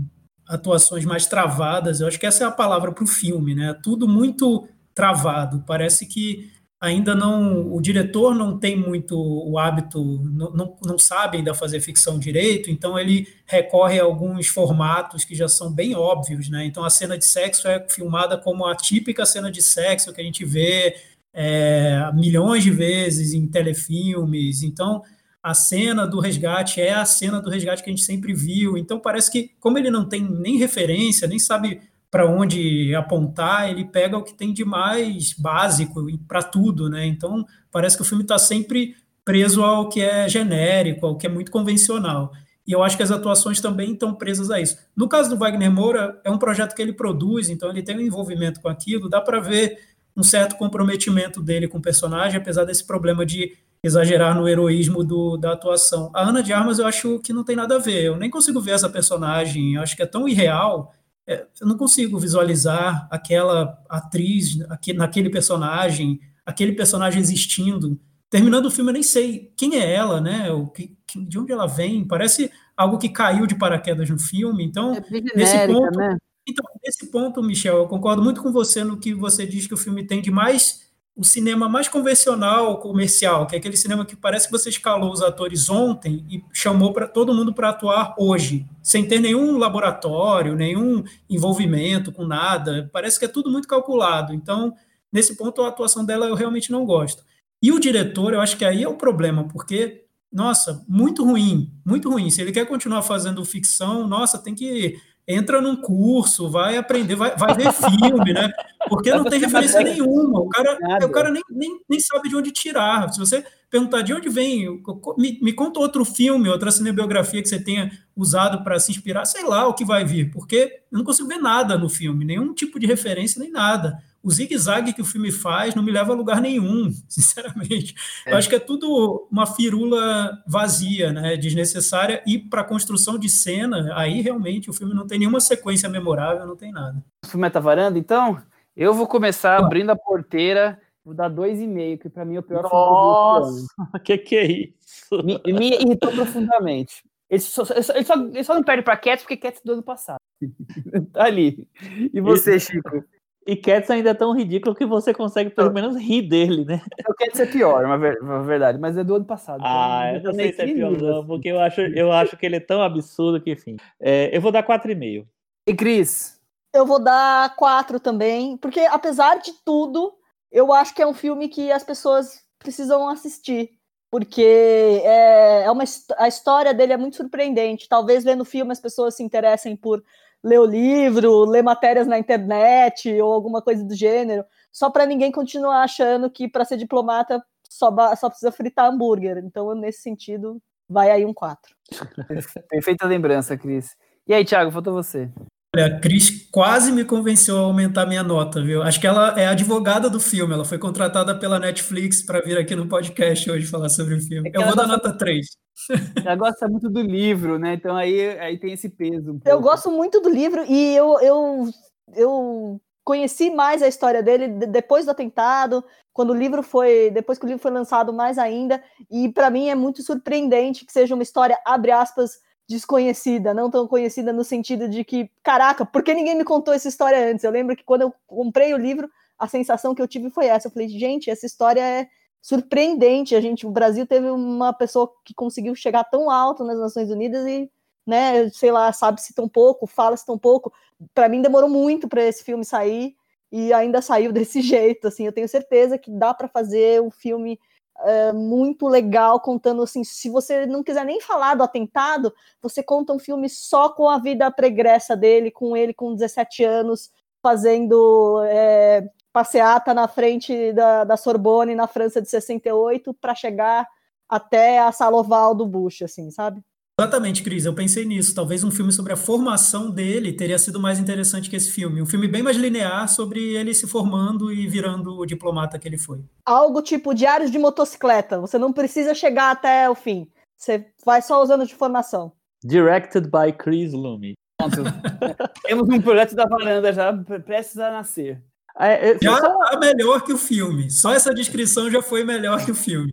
atuações mais travadas. Eu acho que essa é a palavra para o filme, né? Tudo muito travado. Parece que ainda não o diretor não tem muito o hábito, não, não, não sabe ainda fazer ficção direito, então ele recorre a alguns formatos que já são bem óbvios, né? Então a cena de sexo é filmada como a típica cena de sexo que a gente vê é, milhões de vezes em telefilmes. Então a cena do resgate é a cena do resgate que a gente sempre viu. Então parece que, como ele não tem nem referência, nem sabe para onde apontar, ele pega o que tem de mais básico para tudo, né? Então parece que o filme está sempre preso ao que é genérico, ao que é muito convencional. E eu acho que as atuações também estão presas a isso. No caso do Wagner Moura, é um projeto que ele produz, então ele tem um envolvimento com aquilo, dá para ver um certo comprometimento dele com o personagem, apesar desse problema de exagerar no heroísmo do, da atuação. A Ana de Armas eu acho que não tem nada a ver. Eu nem consigo ver essa personagem. Eu acho que é tão irreal. É, eu não consigo visualizar aquela atriz aquele, naquele personagem, aquele personagem existindo. Terminando o filme, eu nem sei quem é ela, né? O que, de onde ela vem. Parece algo que caiu de paraquedas no filme. Então, é nesse ponto, né? Então, nesse ponto, Michel, eu concordo muito com você no que você diz que o filme tem de mais o cinema mais convencional, comercial, que é aquele cinema que parece que você escalou os atores ontem e chamou para todo mundo para atuar hoje, sem ter nenhum laboratório, nenhum envolvimento com nada. Parece que é tudo muito calculado. Então, nesse ponto, a atuação dela eu realmente não gosto. E o diretor, eu acho que aí é o problema, porque, nossa, muito ruim, muito ruim. Se ele quer continuar fazendo ficção, nossa, tem que entra num curso, vai aprender, vai, vai ver filme, né? Porque não tem referência nenhuma. O cara, o cara nem, nem, nem sabe de onde tirar. Se você perguntar de onde vem, me, me conta outro filme, outra cinebiografia que você tenha usado para se inspirar, sei lá o que vai vir, porque eu não consigo ver nada no filme, nenhum tipo de referência, nem nada o zigue-zague que o filme faz não me leva a lugar nenhum, sinceramente. É. Eu acho que é tudo uma firula vazia, né, desnecessária, e para construção de cena, aí realmente o filme não tem nenhuma sequência memorável, não tem nada. O filme tá varando, então? Eu vou começar abrindo a porteira, vou dar dois e meio, que para mim é o pior Nossa, filme do que que é isso? Me, me irritou profundamente. Ele só, ele, só, ele só, não perde para Cats porque Cats do ano passado. tá ali. E você, Chico? E Cats ainda é tão ridículo que você consegue pelo menos rir dele, né? O Cats é pior, uma, verdade, mas é do ano passado. Ah, então eu não sei se é pior não, porque eu acho, eu acho que ele é tão absurdo que, enfim. É, eu vou dar 4,5. E Cris? Eu vou dar 4 também, porque apesar de tudo, eu acho que é um filme que as pessoas precisam assistir. Porque é, é uma, a história dele é muito surpreendente. Talvez vendo o filme as pessoas se interessem por ler o livro, ler matérias na internet ou alguma coisa do gênero, só para ninguém continuar achando que para ser diplomata só, só precisa fritar hambúrguer. Então, nesse sentido, vai aí um 4. Perfeita lembrança, Cris. E aí, Thiago, faltou você. Olha, a Cris quase me convenceu a aumentar minha nota, viu? Acho que ela é advogada do filme, ela foi contratada pela Netflix para vir aqui no podcast hoje falar sobre o filme. É eu vou dar nota 3. Ela gosta muito do livro, né? Então aí, aí tem esse peso. Um eu gosto muito do livro e eu, eu, eu conheci mais a história dele depois do atentado, quando o livro foi, depois que o livro foi lançado mais ainda, e para mim é muito surpreendente que seja uma história abre aspas desconhecida, não tão conhecida no sentido de que, caraca, por que ninguém me contou essa história antes? Eu lembro que quando eu comprei o livro, a sensação que eu tive foi essa. Eu falei, gente, essa história é surpreendente. A gente, o Brasil teve uma pessoa que conseguiu chegar tão alto nas Nações Unidas e, né, sei lá, sabe-se tão pouco, fala-se tão pouco. Para mim demorou muito para esse filme sair e ainda saiu desse jeito, assim. Eu tenho certeza que dá para fazer um filme é, muito legal, contando assim, se você não quiser nem falar do atentado, você conta um filme só com a vida pregressa dele, com ele com 17 anos, fazendo é, passeata na frente da, da Sorbonne na França de 68 para chegar até a sala oval do Bush, assim, sabe? Exatamente, Cris. Eu pensei nisso. Talvez um filme sobre a formação dele teria sido mais interessante que esse filme. Um filme bem mais linear sobre ele se formando e virando o diplomata que ele foi. Algo tipo Diários de Motocicleta. Você não precisa chegar até o fim. Você vai só usando de formação. Directed by Chris Lume. Pronto. Temos um projeto da varanda já prestes a nascer. É, é, já só... é melhor que o filme. Só essa descrição já foi melhor que o filme.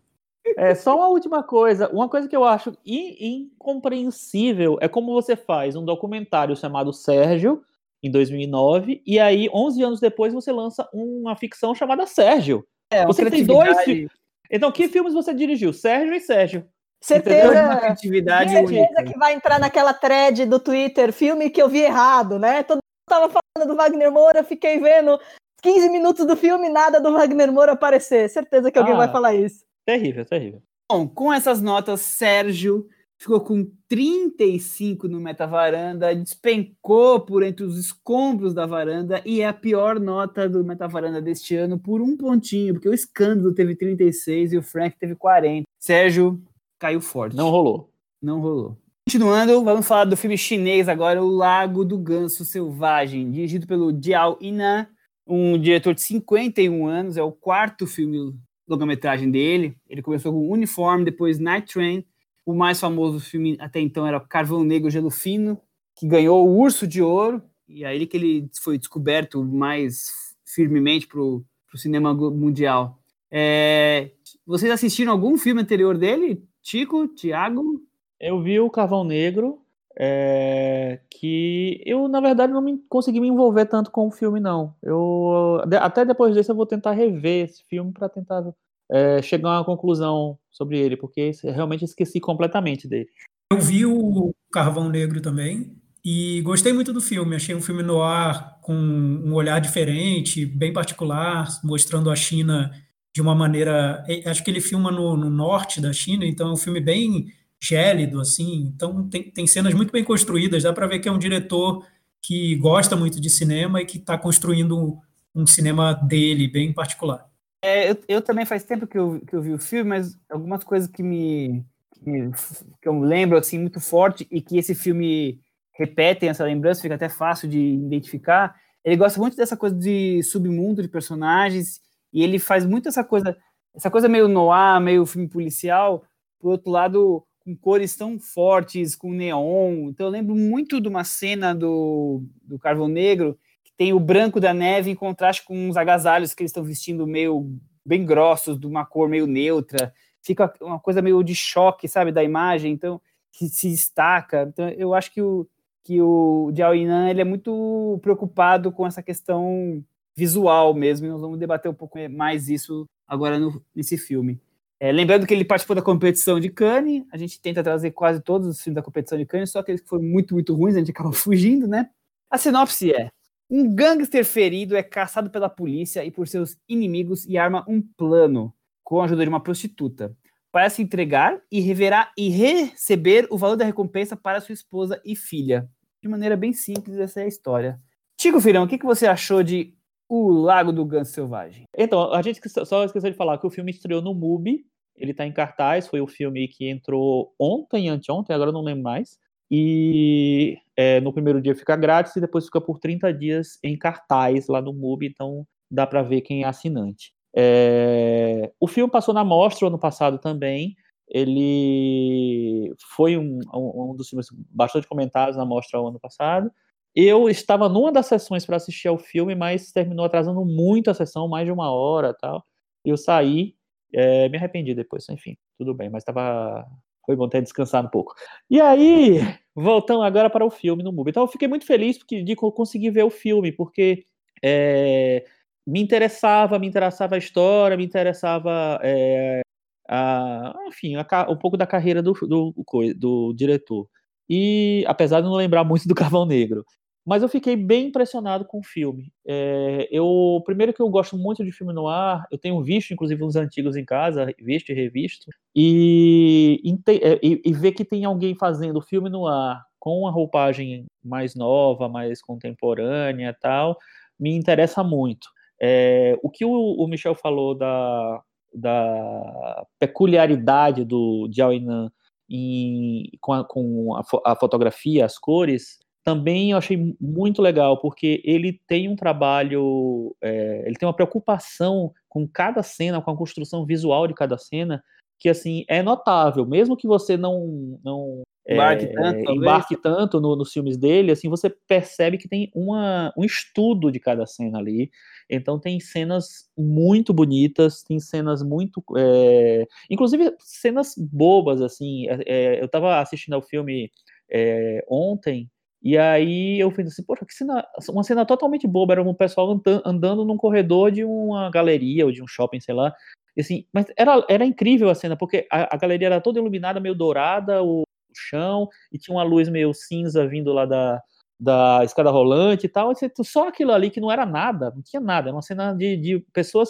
É só uma última coisa. Uma coisa que eu acho incompreensível é como você faz um documentário chamado Sérgio, em 2009, e aí, 11 anos depois, você lança uma ficção chamada Sérgio. É, você tem dois filmes. Então, que filmes você dirigiu? Sérgio e Sérgio. Certeza, criatividade certeza que vai entrar naquela thread do Twitter, filme que eu vi errado, né? Todo mundo tava falando do Wagner Moura, fiquei vendo 15 minutos do filme, nada do Wagner Moura aparecer. Certeza que alguém ah. vai falar isso. Terrível, terrível. Bom, com essas notas, Sérgio ficou com 35 no Metavaranda, despencou por entre os escombros da varanda e é a pior nota do Metavaranda deste ano por um pontinho, porque o escândalo teve 36 e o Frank teve 40. Sérgio caiu forte. Não rolou. Não rolou. Continuando, vamos falar do filme chinês agora, O Lago do Ganso Selvagem, dirigido pelo Jiao Ina, um diretor de 51 anos, é o quarto filme longa-metragem dele. Ele começou com Uniform, depois Night Train. O mais famoso filme até então era Carvão Negro Gelo Fino, que ganhou o Urso de Ouro. E é aí que ele foi descoberto mais firmemente para o cinema mundial. É, vocês assistiram algum filme anterior dele? Tico, Tiago? Eu vi o Carvão Negro, é, que eu, na verdade, não me, consegui me envolver tanto com o filme, não. Eu, até depois desse eu vou tentar rever esse filme para tentar é, chegar a uma conclusão sobre ele, porque realmente esqueci completamente dele. Eu vi o Carvão Negro também e gostei muito do filme. Achei um filme no ar com um olhar diferente, bem particular, mostrando a China de uma maneira. Acho que ele filma no, no norte da China, então é um filme bem gélido, assim. Então tem, tem cenas muito bem construídas, dá para ver que é um diretor que gosta muito de cinema e que está construindo um cinema dele bem particular. É, eu, eu, também faz tempo que eu, que eu vi o filme, mas algumas coisas que me, que eu lembro assim muito forte e que esse filme repetem essa lembrança, fica até fácil de identificar. Ele gosta muito dessa coisa de submundo de personagens e ele faz muito essa coisa, essa coisa meio noir, meio filme policial. Por outro lado, com cores tão fortes, com neon. Então eu lembro muito de uma cena do, do Carvão Negro, que tem o branco da neve em contraste com os agasalhos que eles estão vestindo meio bem grossos, de uma cor meio neutra. Fica uma coisa meio de choque, sabe, da imagem, então que se destaca. Então eu acho que o que o Jiao Yinan, ele é muito preocupado com essa questão visual mesmo, e nós vamos debater um pouco mais isso agora no, nesse filme. É, lembrando que ele participou da competição de Cannes, a gente tenta trazer quase todos os filmes da competição de Cannes, só aqueles que foram muito, muito ruins, a gente acaba fugindo, né? A sinopse é: um gangster ferido é caçado pela polícia e por seus inimigos e arma um plano com a ajuda de uma prostituta para se entregar e, reverar, e receber o valor da recompensa para sua esposa e filha. De maneira bem simples, essa é a história. Tico Filhão, o que, que você achou de o Lago do Ganso Selvagem. Então, a gente só esqueceu de falar que o filme estreou no MUBI, ele está em cartaz, foi o filme que entrou ontem, anteontem, agora não lembro mais. E é, no primeiro dia fica grátis e depois fica por 30 dias em cartaz lá no MUBI, então dá para ver quem é assinante. É, o filme passou na mostra ano passado também. Ele foi um, um, um dos filmes bastante comentados na mostra ano passado. Eu estava numa das sessões para assistir ao filme, mas terminou atrasando muito a sessão, mais de uma hora tal. Eu saí, é, me arrependi depois, enfim, tudo bem, mas estava. Foi bom ter descansado um pouco. E aí, voltando agora para o filme no MUBI. Então, eu fiquei muito feliz porque, de conseguir ver o filme, porque é, me interessava, me interessava a história, me interessava, é, a, enfim, a, um pouco da carreira do, do, do, do diretor. E apesar de não lembrar muito do Carvão Negro. Mas eu fiquei bem impressionado com o filme. É, eu primeiro que eu gosto muito de filme no ar, eu tenho visto inclusive uns antigos em casa, visto e revisto, e, é, e, e ver que tem alguém fazendo filme no ar com uma roupagem mais nova, mais contemporânea, tal, me interessa muito. É, o que o, o, Michel falou da, da peculiaridade do Jiao Yinan com, a, com a, a, fotografia, as cores, também eu achei muito legal, porque ele tem um trabalho, é, ele tem uma preocupação com cada cena, com a construção visual de cada cena, que assim é notável, mesmo que você não não embarque é, tanto, embarque tanto no, nos filmes dele, assim você percebe que tem uma, um estudo de cada cena ali. Então tem cenas muito bonitas, tem cenas muito, é, inclusive cenas bobas assim. É, é eu estava assistindo ao filme é, ontem e aí eu fiz assim, poxa, que cena, uma cena totalmente boba, era um pessoal andando num corredor de uma galeria ou de um shopping, sei lá, assim, mas era, era incrível a cena, porque a, a galeria era toda iluminada, meio dourada, o, chão, e tinha uma luz meio cinza vindo lá da, da escada rolante e tal, só aquilo ali que não era nada, não tinha nada, era uma cena de, de pessoas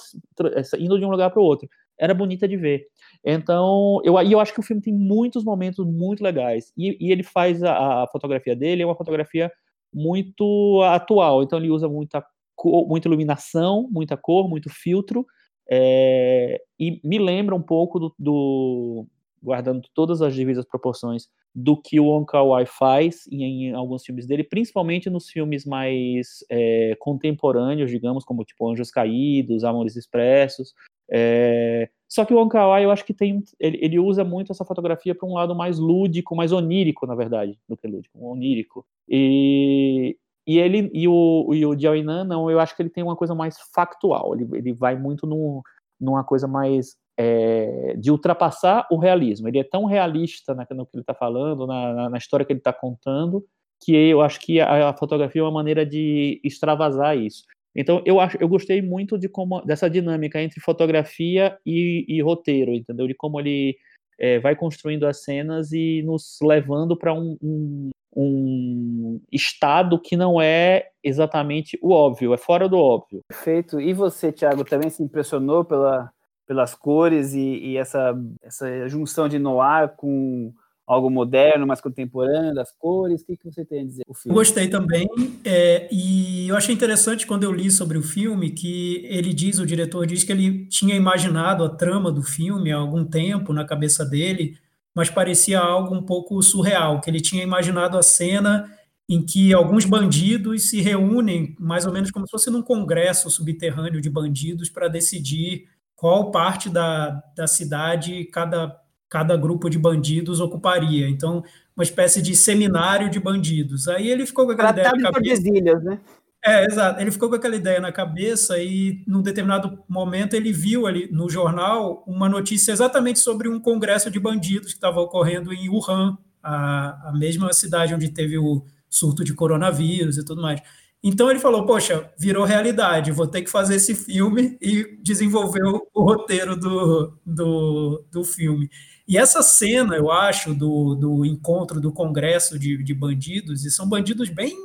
indo de um lugar para o outro. Era bonita de ver. Então, eu, eu acho que o filme tem muitos momentos muito legais. E, e ele faz a, a, fotografia dele, é uma fotografia muito atual. Então, ele usa muita, cor, muita iluminação, muita cor, muito filtro. É, e me lembra um pouco do, do, guardando todas as devidas proporções, do que o Wong Kar-wai faz em, em, alguns filmes dele, principalmente nos filmes mais é, contemporâneos, digamos, como tipo Anjos Caídos, Amores Expressos. É, só que o Kar-wai, eu acho que tem ele, ele usa muito essa fotografia para um lado mais lúdico, mais onírico, na verdade, do que lúdico, onírico. E, e ele e o, e o Jiao Yinan, não, eu acho que ele tem uma coisa mais factual, ele, ele vai muito no, numa coisa mais é, de ultrapassar o realismo. Ele é tão realista no que ele está falando, na, na, história que ele está contando, que eu acho que a, a, fotografia é uma maneira de extravasar isso. Então eu acho, eu gostei muito de como dessa dinâmica entre fotografia e, e roteiro, entendeu? De como ele é, vai construindo as cenas e nos levando para um, um, um estado que não é exatamente o óbvio, é fora do óbvio. Perfeito. E você, Thiago, também se impressionou pela pelas cores e, e, essa, essa junção de noir com algo moderno, mais contemporâneo, das cores. O que, que você tem a dizer? O filme? Gostei também. É, e eu achei interessante quando eu li sobre o filme que ele diz, o diretor diz que ele tinha imaginado a trama do filme há algum tempo na cabeça dele, mas parecia algo um pouco surreal, que ele tinha imaginado a cena em que alguns bandidos se reúnem, mais ou menos como se fosse num congresso subterrâneo de bandidos, para decidir qual parte da, da cidade cada, cada grupo de bandidos ocuparia. Então, uma espécie de seminário de bandidos. Aí ele ficou com aquela Tratado ideia na cabeça. Ilhas, né? É, exato. Ele ficou com aquela ideia na cabeça e, num determinado momento, ele viu ali no jornal uma notícia exatamente sobre um congresso de bandidos que estava ocorrendo em Wuhan, a, a mesma cidade onde teve o surto de coronavírus e tudo mais. Então ele falou: Poxa, virou realidade, vou ter que fazer esse filme e desenvolveu o roteiro do, do, do filme. E essa cena, eu acho, do, do encontro do congresso de, de bandidos, e são bandidos bem,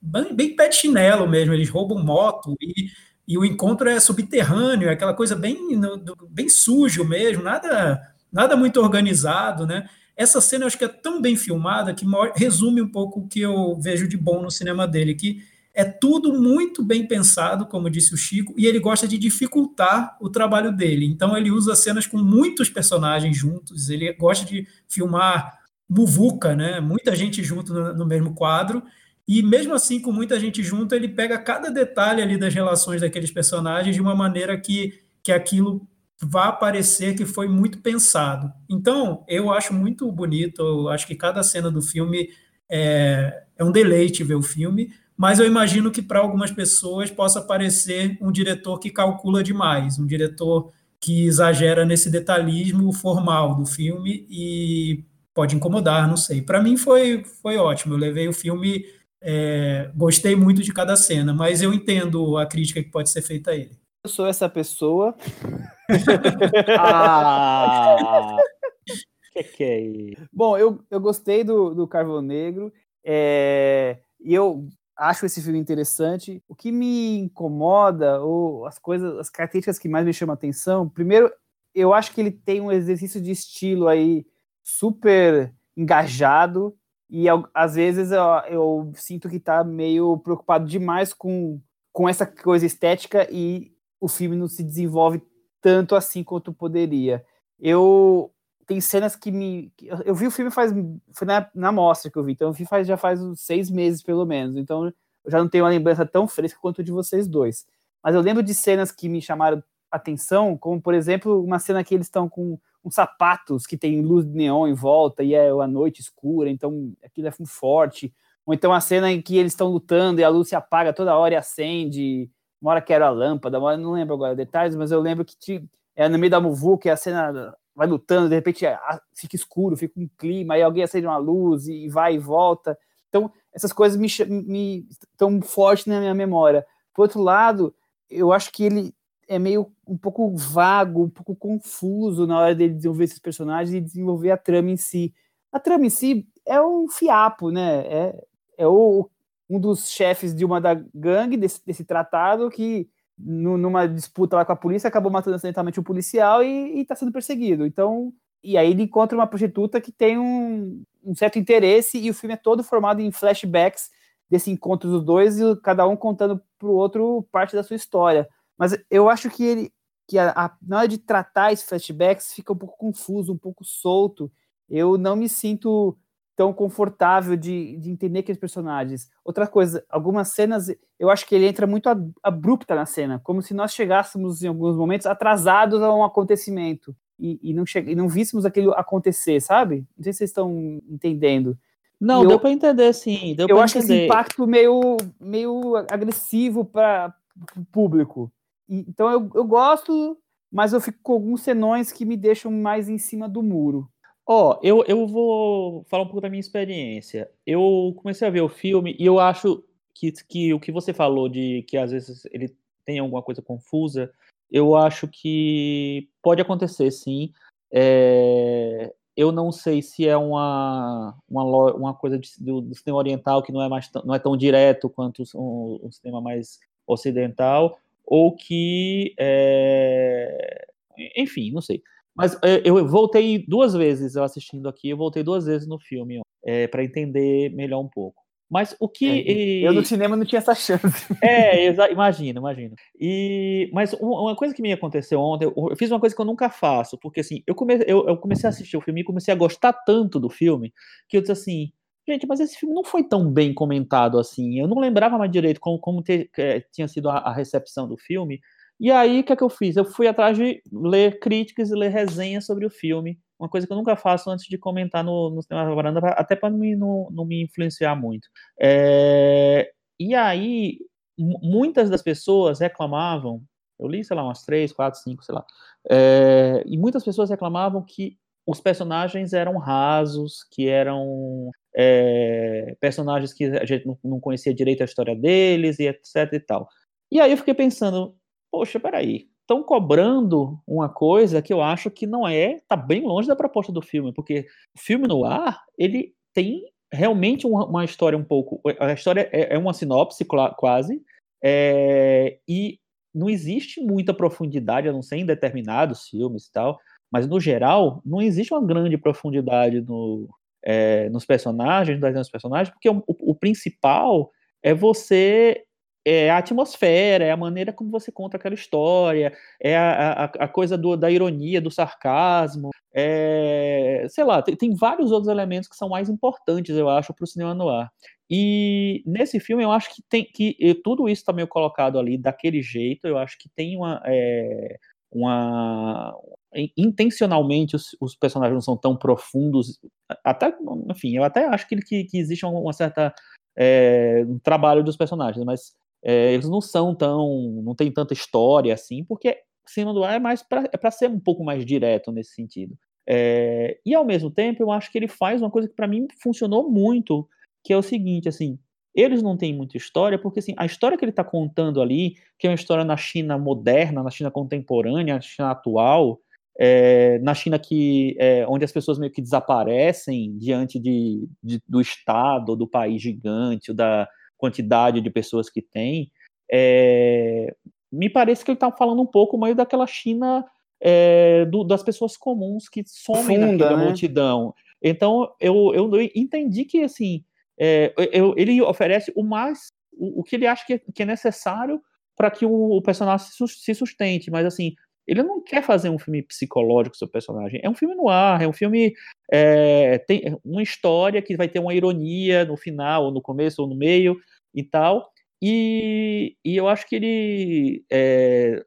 bem, bem pé de chinelo mesmo, eles roubam moto, e, e o encontro é subterrâneo, é aquela coisa bem, bem sujo mesmo, nada, nada muito organizado, né? Essa cena eu acho que é tão bem filmada que resume um pouco o que eu vejo de bom no cinema dele, que é tudo muito bem pensado, como disse o Chico, e ele gosta de dificultar o trabalho dele. Então ele usa cenas com muitos personagens juntos, ele gosta de filmar muvuca, né? Muita gente junto no, no mesmo quadro. E mesmo assim, com muita gente junto, ele pega cada detalhe ali das relações daqueles personagens de uma maneira que, que aquilo vá parecer que foi muito pensado. Então, eu acho muito bonito, eu acho que cada cena do filme é, é um deleite ver o filme mas eu imagino que para algumas pessoas possa parecer um diretor que calcula demais, um diretor que exagera nesse detalhismo formal do filme e pode incomodar, não sei. Para mim foi, foi ótimo, eu levei o filme, é, gostei muito de cada cena, mas eu entendo a crítica que pode ser feita a ele. Eu sou essa pessoa. ah! que que é isso? Bom, eu, eu gostei do, do Carvão Negro. É, e eu acho esse filme interessante. O que me incomoda, ou as coisas, as características que mais me chamam a atenção, primeiro, eu acho que ele tem um exercício de estilo aí super engajado e às vezes eu, eu sinto que está meio preocupado demais com, com essa coisa estética e o filme não se desenvolve tanto assim quanto poderia. Eu tem cenas que me. Eu vi o filme faz. Foi na, na mostra que eu vi, então eu vi faz, já faz uns seis meses, pelo menos. Então eu já não tenho uma lembrança tão fresca quanto de vocês dois. Mas eu lembro de cenas que me chamaram atenção, como por exemplo, uma cena que eles estão com uns sapatos que tem luz de neon em volta e é a noite escura, então aquilo é muito forte. Ou então a cena em que eles estão lutando e a luz se apaga toda hora e acende. Uma hora quero a lâmpada, uma hora não lembro agora detalhes, mas eu lembro que te, é no meio da muvu que a cena vai lutando, de repente fica escuro, fica um clima, aí alguém acende uma luz e vai e volta. Então, essas coisas me, me estão fortes na minha memória. Por outro lado, eu acho que ele é meio um pouco vago, um pouco confuso na hora dele desenvolver esses personagens e desenvolver a trama em si. A trama em si é um fiapo, né? É, é o, um dos chefes de uma da gangue desse, desse tratado que numa disputa lá com a polícia, acabou matando acidentalmente um policial e está sendo perseguido. Então, e aí ele encontra uma prostituta que tem um, um, certo interesse e o filme é todo formado em flashbacks desse encontro dos dois e cada um contando para o outro parte da sua história. Mas eu acho que ele, que a, a, na hora de tratar esses flashbacks fica um pouco confuso, um pouco solto. Eu não me sinto tão confortável de, de entender aqueles personagens. Outra coisa, algumas cenas, eu acho que ele entra muito abrupta na cena, como se nós chegássemos em alguns momentos atrasados a um acontecimento e, e não, e não víssemos aquilo acontecer, sabe? Não sei se vocês estão entendendo. Não, eu, deu para entender, sim. Deu eu acho entender. esse impacto meio, meio agressivo para o público. E, então eu, eu gosto, mas eu fico com alguns senões que me deixam mais em cima do muro. Ó, eu, eu vou falar um pouco da minha experiência. Eu comecei a ver o filme e eu acho que, que o que você falou de que às vezes ele tem alguma coisa confusa, eu acho que pode acontecer sim. É, eu não sei se é uma, uma, uma coisa de, do, do, cinema oriental que não é, mais, não é tão direto quanto o, o cinema mais ocidental, ou que. É, enfim, não sei. Mas é, eu voltei duas vezes eu assistindo aqui, eu voltei duas vezes no filme é, para entender melhor um pouco. Mas o que. É, eu no cinema não tinha essa chance. É, imagina, imagina. E, mas uma coisa que me aconteceu ontem, eu fiz uma coisa que eu nunca faço, porque assim, eu, come, eu, eu comecei a assistir o filme e comecei a gostar tanto do filme que eu disse assim. Gente, mas esse filme não foi tão bem comentado assim. Eu não lembrava mais direito como, como ter, é, tinha sido a, a recepção do filme. E aí, o que é que eu fiz? Eu fui atrás de ler críticas e ler resenhas sobre o filme, uma coisa que eu nunca faço antes de comentar no, no Cinema Varanda, até para não, não me influenciar muito. É, e aí, muitas das pessoas reclamavam, eu li, sei lá, umas três, quatro, cinco, sei lá, é, e muitas pessoas reclamavam que os personagens eram rasos, que eram é, personagens que a gente não conhecia direito a história deles, e etc e tal. E aí eu fiquei pensando, poxa, peraí, estão cobrando uma coisa que eu acho que não é, tá bem longe da proposta do filme, porque o filme no ar, ele tem realmente uma, uma história um pouco, a história é, é uma sinopse quase, é, e não existe muita profundidade, a não ser em determinados filmes e tal, mas no geral, não existe uma grande profundidade no, é, nos personagens, nos personagens, porque o, o principal é você é a atmosfera, é a maneira como você conta aquela história, é a, a, a coisa do, da ironia, do sarcasmo, é, sei lá, tem, tem, vários outros elementos que são mais importantes, eu acho, para o cinema no ar. E nesse filme eu acho que tem que tudo isso está meio colocado ali daquele jeito, eu acho que tem uma, é, uma intencionalmente os, os, personagens não são tão profundos, até, enfim, eu até acho que, que, que existe uma, uma certa é, um trabalho dos personagens, mas é, eles não são tão. não tem tanta história assim, porque Cima do Ar é mais para é ser um pouco mais direto nesse sentido. É, e ao mesmo tempo, eu acho que ele faz uma coisa que para mim funcionou muito, que é o seguinte, assim, eles não têm muita história, porque assim, a história que ele está contando ali, que é uma história na China moderna, na China contemporânea, na China atual, é, na China que é, onde as pessoas meio que desaparecem diante de, de, do Estado, do país gigante, da, quantidade de pessoas que tem, é, me parece que ele está falando um pouco meio daquela China é, do, das pessoas comuns que somem Funda, naquela né? multidão. Então, eu, eu entendi que, assim, é, eu, ele oferece o mais o, o que ele acha que é, que é necessário para que o, o personagem se sustente. Mas assim, ele não quer fazer um filme psicológico o personagem. É um filme no ar, é um filme. É, tem uma história que vai ter uma ironia no final, ou no começo, ou no meio e tal. E, e eu acho que ele. É,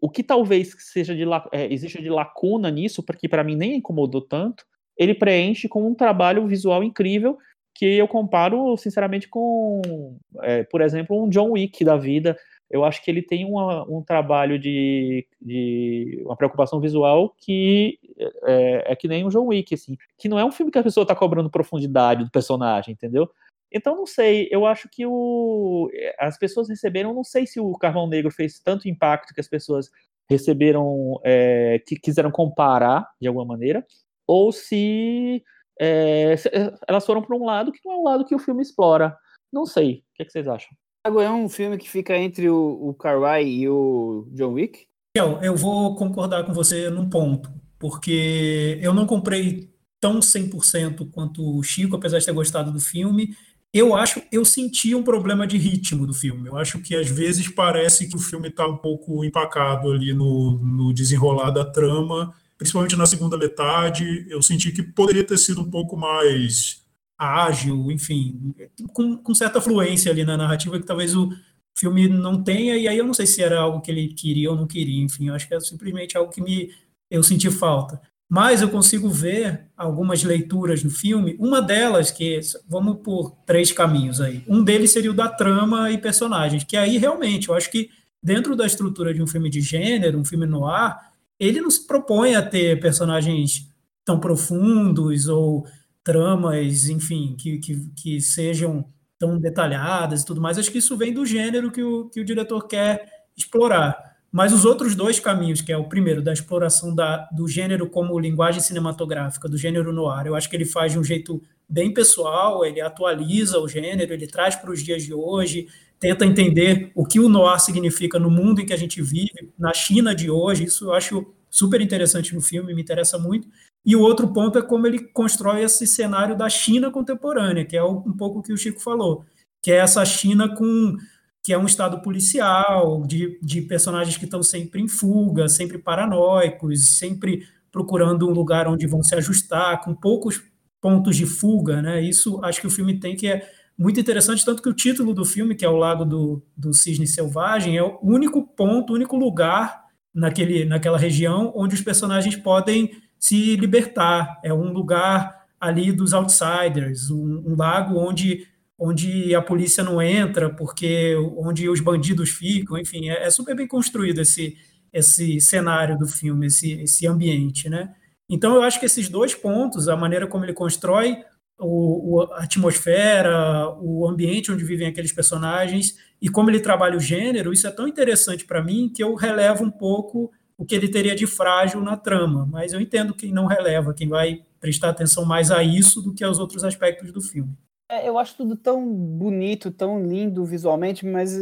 o que talvez seja de é, exista de lacuna nisso, porque para mim nem incomodou tanto, ele preenche com um trabalho visual incrível que eu comparo, sinceramente, com, é, por exemplo, um John Wick da vida. Eu acho que ele tem uma, um trabalho de, de, uma preocupação visual que é, é, que nem um John Wick, assim, que não é um filme que a pessoa está cobrando profundidade do personagem, entendeu? Então, não sei, eu acho que o, as pessoas receberam, não sei se o Carvão Negro fez tanto impacto que as pessoas receberam, é, que quiseram comparar de alguma maneira, ou se, é, se elas foram para um lado que não é um lado que o filme explora. Não sei, o que, é que vocês acham? É um filme que fica entre o, o Carwai e o John Wick? Eu, eu vou concordar com você num ponto, porque eu não comprei tão 100% quanto o Chico, apesar de ter gostado do filme, eu acho, eu senti um problema de ritmo do filme. Eu acho que às vezes parece que o filme está um pouco empacado ali no, no desenrolar da trama, principalmente na segunda metade. Eu senti que poderia ter sido um pouco mais ágil, enfim, com, com certa fluência ali na narrativa que talvez o filme não tenha. E aí eu não sei se era algo que ele queria ou não queria. Enfim, eu acho que é simplesmente algo que me eu senti falta. Mas eu consigo ver algumas leituras no filme. Uma delas, que vamos por três caminhos aí. Um deles seria o da trama e personagens, que aí realmente eu acho que dentro da estrutura de um filme de gênero, um filme no ar, ele não se propõe a ter personagens tão profundos ou tramas, enfim, que, que, que sejam tão detalhadas e tudo mais. Acho que isso vem do gênero que o, que o diretor quer explorar. Mas os outros dois caminhos, que é o primeiro, da exploração da, do gênero como linguagem cinematográfica, do gênero no ar, eu acho que ele faz de um jeito bem pessoal, ele atualiza o gênero, ele traz para os dias de hoje, tenta entender o que o noir significa no mundo em que a gente vive, na China de hoje, isso eu acho super interessante no filme, me interessa muito. E o outro ponto é como ele constrói esse cenário da China contemporânea, que é um pouco o que o Chico falou, que é essa China com que é um estado policial, de, de personagens que estão sempre em fuga, sempre paranoicos, sempre procurando um lugar onde vão se ajustar, com poucos pontos de fuga, né? Isso acho que o filme tem que é muito interessante, tanto que o título do filme, que é o Lago do, do Cisne Selvagem, é o único ponto, o único lugar naquele, naquela região onde os personagens podem se libertar. É um lugar ali dos outsiders, um, um lago onde onde a polícia não entra, porque onde os bandidos ficam, enfim, é, é super bem construído esse, esse cenário do filme, esse, esse ambiente, né? Então eu acho que esses dois pontos, a maneira como ele constrói o, a atmosfera, o ambiente onde vivem aqueles personagens e como ele trabalha o gênero, isso é tão interessante para mim que eu relevo um pouco o que ele teria de frágil na trama, mas eu entendo quem não releva, quem vai prestar atenção mais a isso do que aos outros aspectos do filme. É, eu acho tudo tão bonito, tão lindo visualmente, mas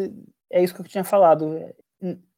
é isso que eu tinha falado.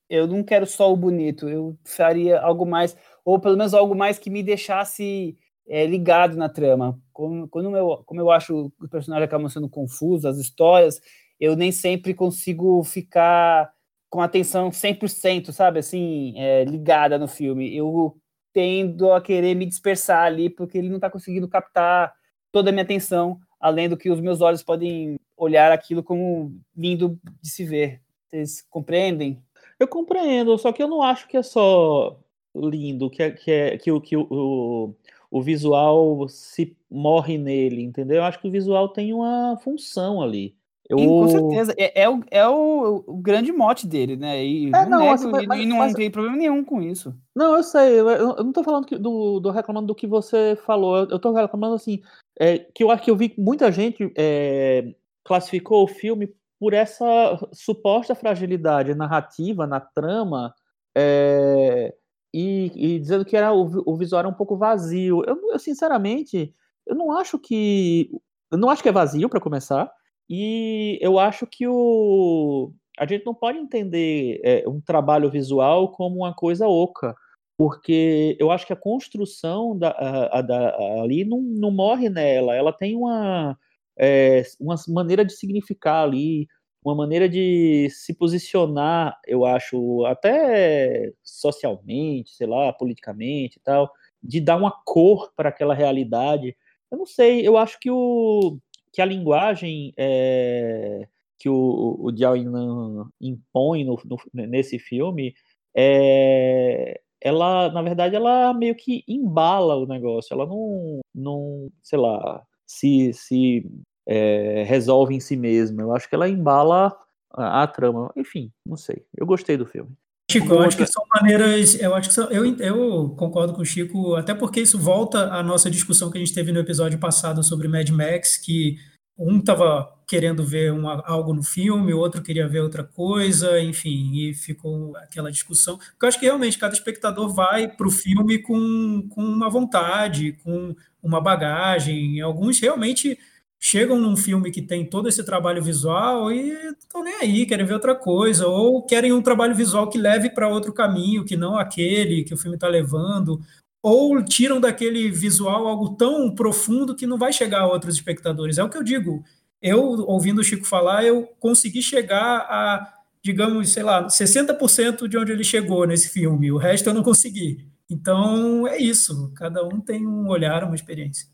Eu não quero só o bonito, eu faria algo mais, ou pelo menos algo mais que me deixasse é, ligado na trama. Como, eu, como eu acho que o personagem acaba sendo confuso, as histórias, eu nem sempre consigo ficar com atenção 100%, sabe, assim, é, ligada no filme. Eu tendo a querer me dispersar ali, porque ele não está conseguindo captar toda a minha atenção além do que os meus olhos podem olhar aquilo como lindo de se ver. Vocês compreendem? Eu compreendo, só que eu não acho que é só lindo, que é, que, é, que, o, que o, o visual se morre nele, entendeu? Eu acho que o visual tem uma função ali. Eu... Com certeza. É, é, o, é o, o, grande mote dele, né? E é, não, nego, assim, mas, e não mas, tem problema nenhum com isso. Não, eu sei. Eu, eu não tô falando que, do, do reclamando do que você falou. Eu, eu tô reclamando assim, é, que eu acho que eu vi muita gente é, classificou o filme por essa suposta fragilidade narrativa na trama é, e, e, dizendo que era o, o, visual era um pouco vazio. Eu, eu, sinceramente, eu não acho que eu não acho que é vazio para começar e eu acho que o a gente não pode entender é, um trabalho visual como uma coisa oca porque eu acho que a construção da, a, a, da, ali não, não morre nela, ela tem uma, é, uma maneira de significar ali. uma maneira de se posicionar, eu acho, até socialmente, sei lá, politicamente e tal, de dar uma cor para aquela realidade. Eu não sei, eu acho que, o, que a linguagem é, que o, o Jiao Yinan impõe no, no, nesse filme, é, ela, na verdade, ela meio que embala o negócio, ela não, não sei lá, se, se é, resolve em si mesma. Eu acho que ela embala a, a, trama. Enfim, não sei. Eu gostei do filme. Chico, eu acho que são maneiras. Eu acho que são, eu, eu concordo com o Chico, até porque isso volta à nossa discussão que a gente teve no episódio passado sobre Mad Max, que um estava querendo ver uma, algo no filme, o outro queria ver outra coisa, enfim, e ficou aquela discussão. Porque eu acho que realmente cada espectador vai para o filme com, com uma vontade, com uma bagagem. Alguns realmente chegam num filme que tem todo esse trabalho visual e estão nem aí, querem ver outra coisa, ou querem um trabalho visual que leve para outro caminho, que não aquele que o filme está levando, ou tiram daquele visual algo tão profundo que não vai chegar a outros espectadores. É o que eu digo. Eu, ouvindo o Chico falar, eu consegui chegar a, digamos, sei lá, 60% de onde ele chegou nesse filme, o resto eu não consegui. Então é isso, cada um tem um olhar, uma experiência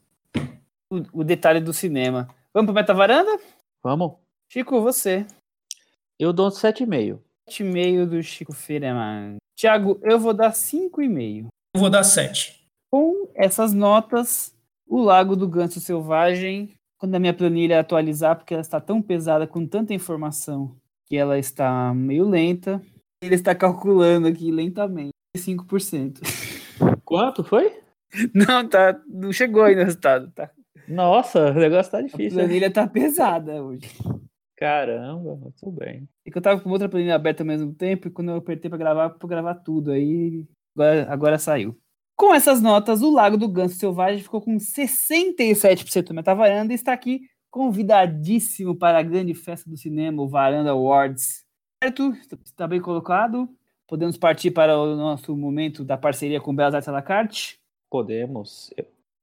o, o detalhe do cinema. Vamos pro Meta Varanda? Vamos. Chico, você. Eu dou 7,5. 7,5 do Chico Feiraman. Tiago, eu vou dar 5,5. Eu vou dar 7. Com essas notas, o Lago do Ganso Selvagem, quando a minha planilha atualizar, porque ela está tão pesada com tanta informação que ela está meio lenta, ele está calculando aqui lentamente 5%. Quanto foi? Não, tá, não chegou aí no resultado, tá nossa, o negócio tá difícil. A planilha tá pesada hoje. Caramba, tudo bem. É que eu tava com outra planilha aberta ao mesmo tempo e quando eu apertei pra gravar, pra gravar tudo. Aí agora, agora saiu. Com essas notas, o Lago do Ganso Selvagem ficou com 67% do Metavaranda e está aqui convidadíssimo para a grande festa do cinema, o Varanda Awards. Certo? Está bem colocado? Podemos partir para o nosso momento da parceria com Belas Artes à la carte? Podemos.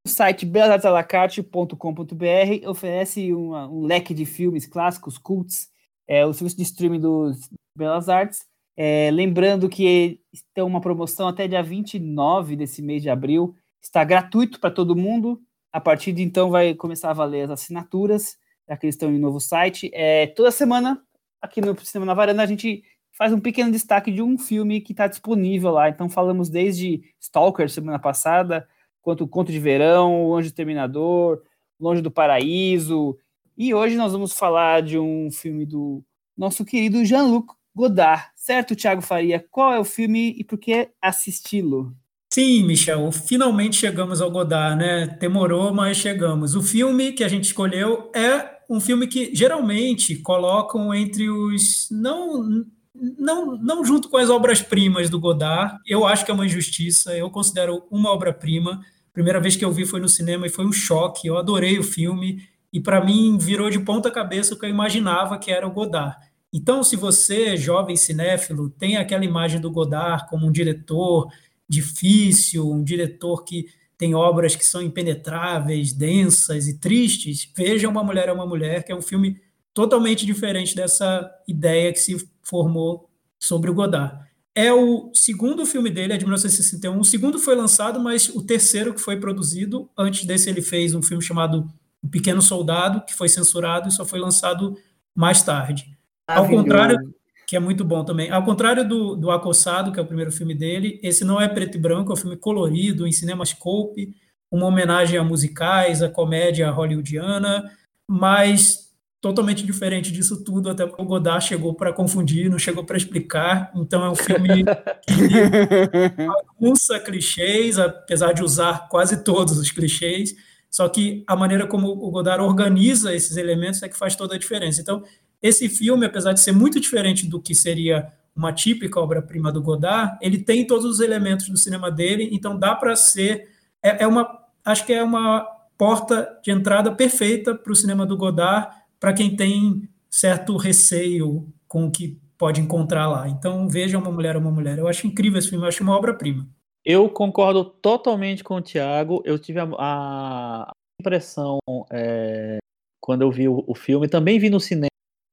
O site belasartesalacarte.com.br oferece um leque de filmes clássicos, cults, é, o serviço de streaming do Belas Artes. É, lembrando que tem uma promoção até dia 29 desse mês de abril. Está gratuito para todo mundo. A partir de então vai começar a valer as assinaturas, já que eles estão em novo site. É, toda semana, aqui no Cinema na Varanda, a gente faz um pequeno destaque de um filme que está disponível lá. Então falamos desde Stalker semana passada, quanto o Conto de Verão, O Anjo Terminador, Longe do Paraíso. E hoje nós vamos falar de um filme do nosso querido Jean-Luc Godard. Certo, Thiago Faria? Qual é o filme e por que assisti-lo? Sim, Michel, finalmente chegamos ao Godard, né? Demorou, mas chegamos. O filme que a gente escolheu é um filme que geralmente colocam entre os não não, não junto com as obras-primas do Godard. Eu acho que é uma injustiça. Eu considero uma obra-prima. Primeira vez que eu vi foi no cinema e foi um choque. Eu adorei o filme e para mim virou de ponta cabeça o que eu imaginava que era o Godard. Então, se você, jovem cinéfilo, tem aquela imagem do Godard como um diretor difícil, um diretor que tem obras que são impenetráveis, densas e tristes, veja Uma Mulher é uma Mulher, que é um filme totalmente diferente dessa ideia que se formou sobre o Godard. É o segundo filme dele, é de 1961. O segundo foi lançado, mas o terceiro que foi produzido. Antes desse, ele fez um filme chamado O Pequeno Soldado, que foi censurado e só foi lançado mais tarde. Ao contrário, que é muito bom também. Ao contrário do, do Acossado, que é o primeiro filme dele, esse não é preto e branco, é um filme colorido, em cinemascope, uma homenagem a musicais, a comédia hollywoodiana, mas totalmente diferente disso tudo, até o Godard chegou para confundir, não chegou para explicar. Então é um filme que bagunça clichês, apesar de usar quase todos os clichês. Só que a maneira como o Godard organiza esses elementos é que faz toda a diferença. Então, esse filme, apesar de ser muito diferente do que seria uma típica obra-prima do Godard, ele tem todos os elementos do cinema dele, então dá para ser. É, é uma. Acho que é uma porta de entrada perfeita para o cinema do Godard para quem tem certo receio com o que pode encontrar lá. Então, veja Uma Mulher uma Mulher. Eu acho incrível esse filme, eu acho uma obra-prima. Eu concordo totalmente com o Tiago. Eu tive a, a impressão, é, quando eu vi o, o, filme, também vi no cinema,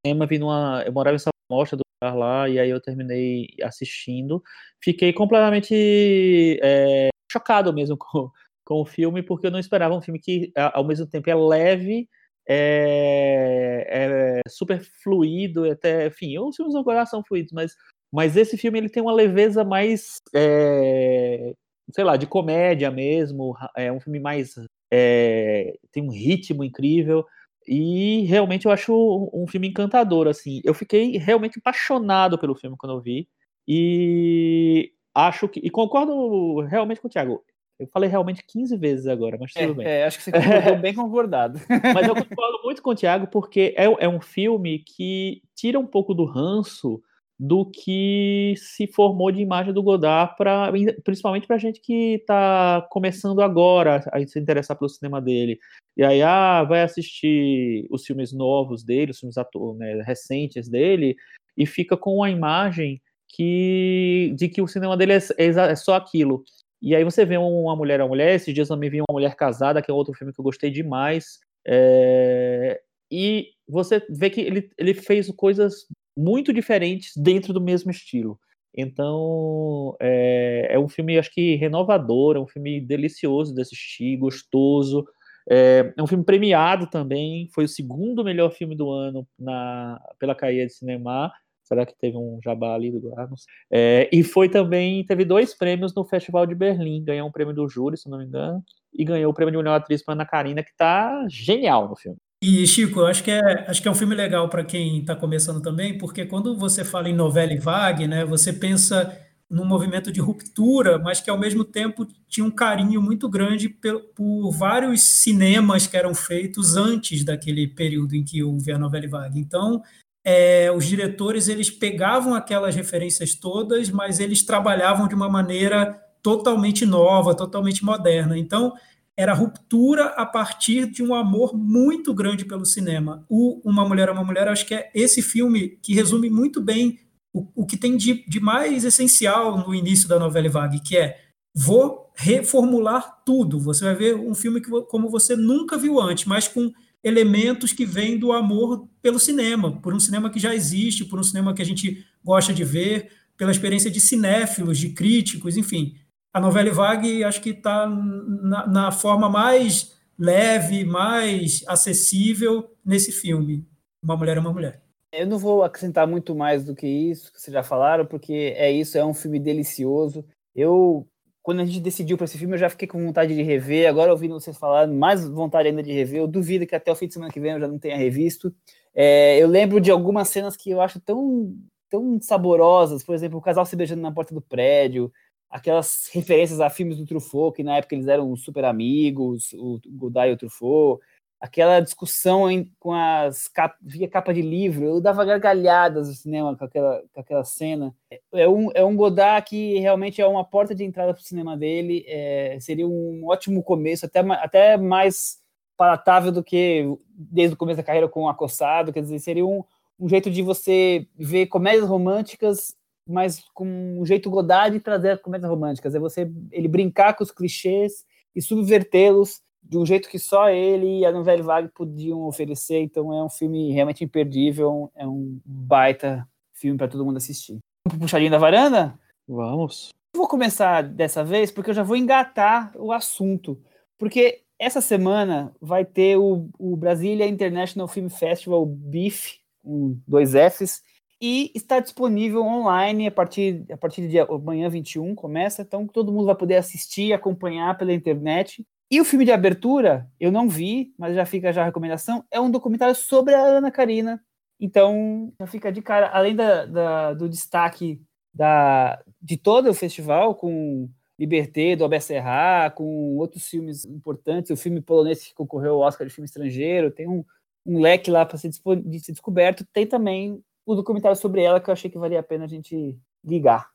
cinema, vi numa, eu morava em São Mostra do lugar lá, e aí eu terminei assistindo. Fiquei completamente é, chocado mesmo com, com o filme, porque eu não esperava um filme que, ao mesmo tempo, é leve, é, é super fluido, até, enfim, os filmes agora são fluidos, mas, mas esse filme ele tem uma leveza mais, é, sei lá, de comédia mesmo, é um filme mais, é, tem um ritmo incrível, e realmente eu acho um filme encantador, assim, eu fiquei realmente apaixonado pelo filme quando eu vi, e acho que, e concordo realmente com o Thiago, eu falei realmente 15 vezes agora, mas tudo é, bem. É, acho que você concordou bem concordado. Mas eu concordo muito com o Thiago, porque é, é um filme que tira um pouco do ranço do que se formou de imagem do Godard, pra, principalmente para gente que está começando agora a se interessar pelo cinema dele. E aí, ah, vai assistir os filmes novos dele, os filmes ator, né, recentes dele, e fica com a imagem que de que o cinema dele é, é, é só aquilo. E aí você vê uma mulher a mulher, esses dias também vi uma mulher casada, que é outro filme que eu gostei demais. É... E você vê que ele, ele fez coisas muito diferentes dentro do mesmo estilo. Então, é, é um filme, acho que renovador, é um filme delicioso de assistir, gostoso. É, é um filme premiado também, foi o segundo melhor filme do ano na, pela Caia de Cinema. Será que teve um jabá ali do Guarnos? É, e foi também, teve dois prêmios no Festival de Berlim. Ganhou um prêmio do júri, se não me engano, e ganhou o prêmio de melhor atriz para Ana Karina, que tá genial no filme. E, Chico, eu acho que é, acho que é um filme legal para quem está começando também, porque quando você fala em novela e vague, né, você pensa num movimento de ruptura, mas que ao mesmo tempo tinha um carinho muito grande por, por vários cinemas que eram feitos antes daquele período em que houve a novela e vague. Então, é, os diretores eles pegavam aquelas referências todas, mas eles trabalhavam de uma maneira totalmente nova, totalmente moderna. Então, era ruptura a partir de um amor muito grande pelo cinema. O Uma Mulher é uma Mulher, acho que é esse filme que resume muito bem o, o que tem de, de mais essencial no início da novela Vague, que é vou reformular tudo. Você vai ver um filme que, como você nunca viu antes, mas com elementos que vêm do amor pelo cinema, por um cinema que já existe, por um cinema que a gente gosta de ver, pela experiência de cinéfilos, de críticos, enfim. A novela Vague acho que está na, na, forma mais leve, mais acessível nesse filme. Uma Mulher é uma Mulher. Eu não vou acrescentar muito mais do que isso que vocês já falaram, porque é isso, é um filme delicioso. Eu quando a gente decidiu para esse filme, eu já fiquei com vontade de rever. Agora, ouvindo vocês falar, mais vontade ainda de rever. Eu duvido que até o fim de semana que vem eu já não tenha revisto. É, eu lembro de algumas cenas que eu acho tão, tão saborosas. Por exemplo, o casal se beijando na porta do prédio. Aquelas referências a filmes do Truffaut, que na época eles eram super amigos, o Godard e o Truffaut aquela discussão em, com as cap, via capa de livro, eu dava gargalhadas no cinema com aquela, com aquela cena. É um, é um Godard que realmente é uma porta de entrada para o cinema dele, é, seria um ótimo começo, até, até mais palatável do que desde o começo da carreira com o Acossado, quer dizer, seria um, um jeito de você ver comédias românticas, mas com um jeito Godard de trazer comédias românticas, é você ele brincar com os clichês e subvertê-los de um jeito que só ele e a Nouvelle Vague podiam oferecer. Então é um filme realmente imperdível, é um baita filme para todo mundo assistir. Vamos pro puxadinho da varanda? Vamos. vou começar dessa vez porque eu já vou engatar o assunto. Porque essa semana vai ter o, o Brasília International Film Festival BIF, com dois Fs, e está disponível online a partir, a partir de amanhã 21, começa, então todo mundo vai poder assistir, acompanhar pela internet. E o filme de abertura, eu não vi, mas já fica já a recomendação, é um documentário sobre a Ana Karina. Então, já fica de cara, além da, da, do destaque da, de todo o festival, com Liberté, do Albert Serra, com outros filmes importantes, o filme polonês que concorreu ao Oscar de filme estrangeiro, tem um, um leque lá para ser, de ser descoberto, tem também o documentário sobre ela que eu achei que valia a pena a gente ligar.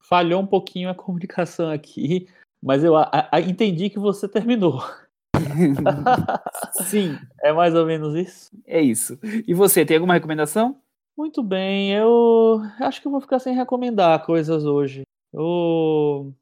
Falhou um pouquinho a comunicação aqui, mas eu a, a, entendi que você terminou. Sim. É mais ou menos isso? É isso. E você, tem alguma recomendação? Muito bem, eu acho que eu vou ficar sem recomendar coisas hoje. Eu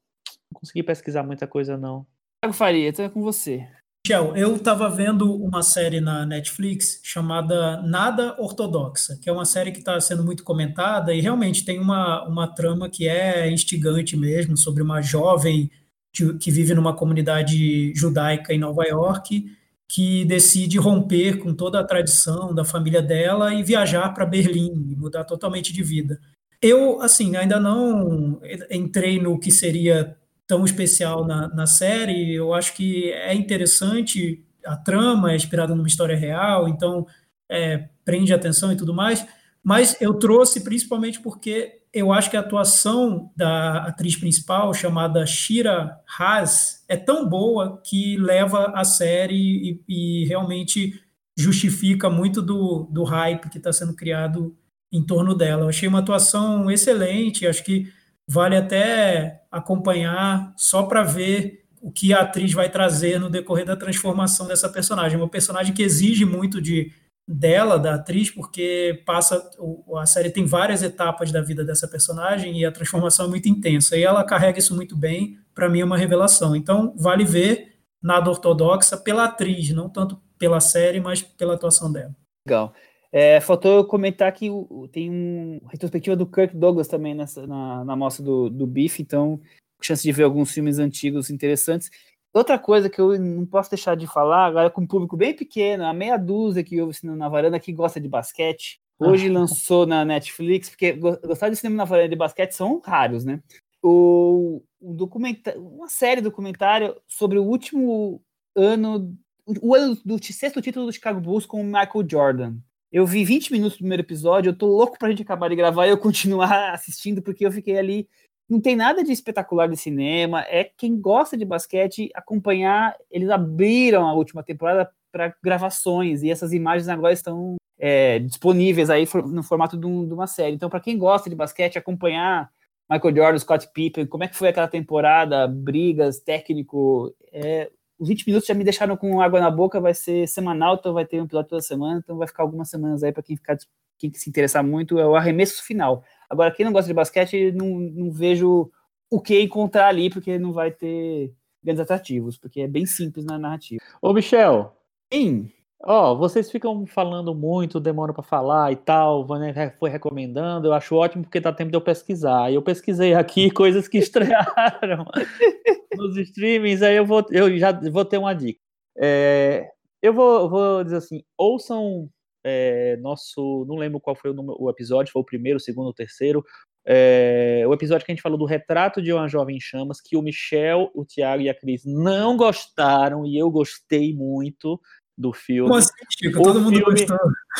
não consegui pesquisar muita coisa, não. Thiago Faria, então é com você. Michel, eu estava vendo uma série na Netflix chamada Nada Ortodoxa, que é uma série que está sendo muito comentada e realmente tem uma, uma trama que é instigante mesmo, sobre uma jovem que, que vive numa comunidade judaica em Nova York, que decide romper com toda a tradição da família dela e viajar para Berlim, mudar totalmente de vida. Eu, assim, ainda não entrei no que seria tão especial na, na série. Eu acho que é interessante, a trama é inspirada numa história real, então é, prende atenção e tudo mais. Mas eu trouxe principalmente porque eu acho que a atuação da atriz principal, chamada Shira Haas, é tão boa que leva a série e, e realmente justifica muito do, do hype que está sendo criado em torno dela. Eu achei uma atuação excelente, acho que vale até acompanhar só para ver o que a atriz vai trazer no decorrer da transformação dessa personagem. Uma personagem que exige muito de dela, da atriz, porque passa a série tem várias etapas da vida dessa personagem e a transformação é muito intensa. E ela carrega isso muito bem. Para mim é uma revelação. Então vale ver nada ortodoxa pela atriz, não tanto pela série, mas pela atuação dela. Legal. É, faltou eu comentar que tem uma retrospectiva do Kirk Douglas também nessa, na, na mostra do, do BIF, então chance de ver alguns filmes antigos interessantes. Outra coisa que eu não posso deixar de falar, agora com um público bem pequeno, a meia dúzia que ouve cinema na varanda que gosta de basquete, hoje ah. lançou na Netflix, porque gostar de cinema na varanda de basquete são raros, né? O, o documentário, uma série documentário sobre o último ano, o ano do sexto título do Chicago Bulls com o Michael Jordan. Eu vi 20 minutos do primeiro episódio, eu tô louco pra gente acabar de gravar e eu continuar assistindo, porque eu fiquei ali. Não tem nada de espetacular de cinema, é quem gosta de basquete acompanhar. Eles abriram a última temporada para gravações e essas imagens agora estão é, disponíveis aí no formato de, um, de uma série. Então, para quem gosta de basquete, acompanhar Michael Jordan, Scott Pippen, como é que foi aquela temporada, brigas, técnico, é, os 20 minutos já me deixaram com água na boca, vai ser semanal, então vai ter um episódio toda semana, então vai ficar algumas semanas aí para quem ficar quem se interessar muito, é o arremesso final. Agora, quem não gosta de basquete, não, não vejo o que encontrar ali, porque não vai ter grandes atrativos, porque é bem simples na narrativa. Ô, Michel. Sim. Ó, oh, vocês ficam falando muito, demora para falar e tal, Vânia foi recomendando, eu acho ótimo porque dá tempo de eu pesquisar. Eu pesquisei aqui coisas que estrearam nos streamings, aí eu vou, eu já vou ter uma dica. É, eu vou, vou dizer assim, ouçam é, nosso, não lembro qual foi o, número, o, episódio, foi o primeiro, o segundo, o terceiro, é, o episódio que a gente falou do retrato de uma jovem em chamas, que o Michel, o Thiago e a Cris não gostaram e eu gostei muito do filme. Como assim, Chico? Todo mundo gostou.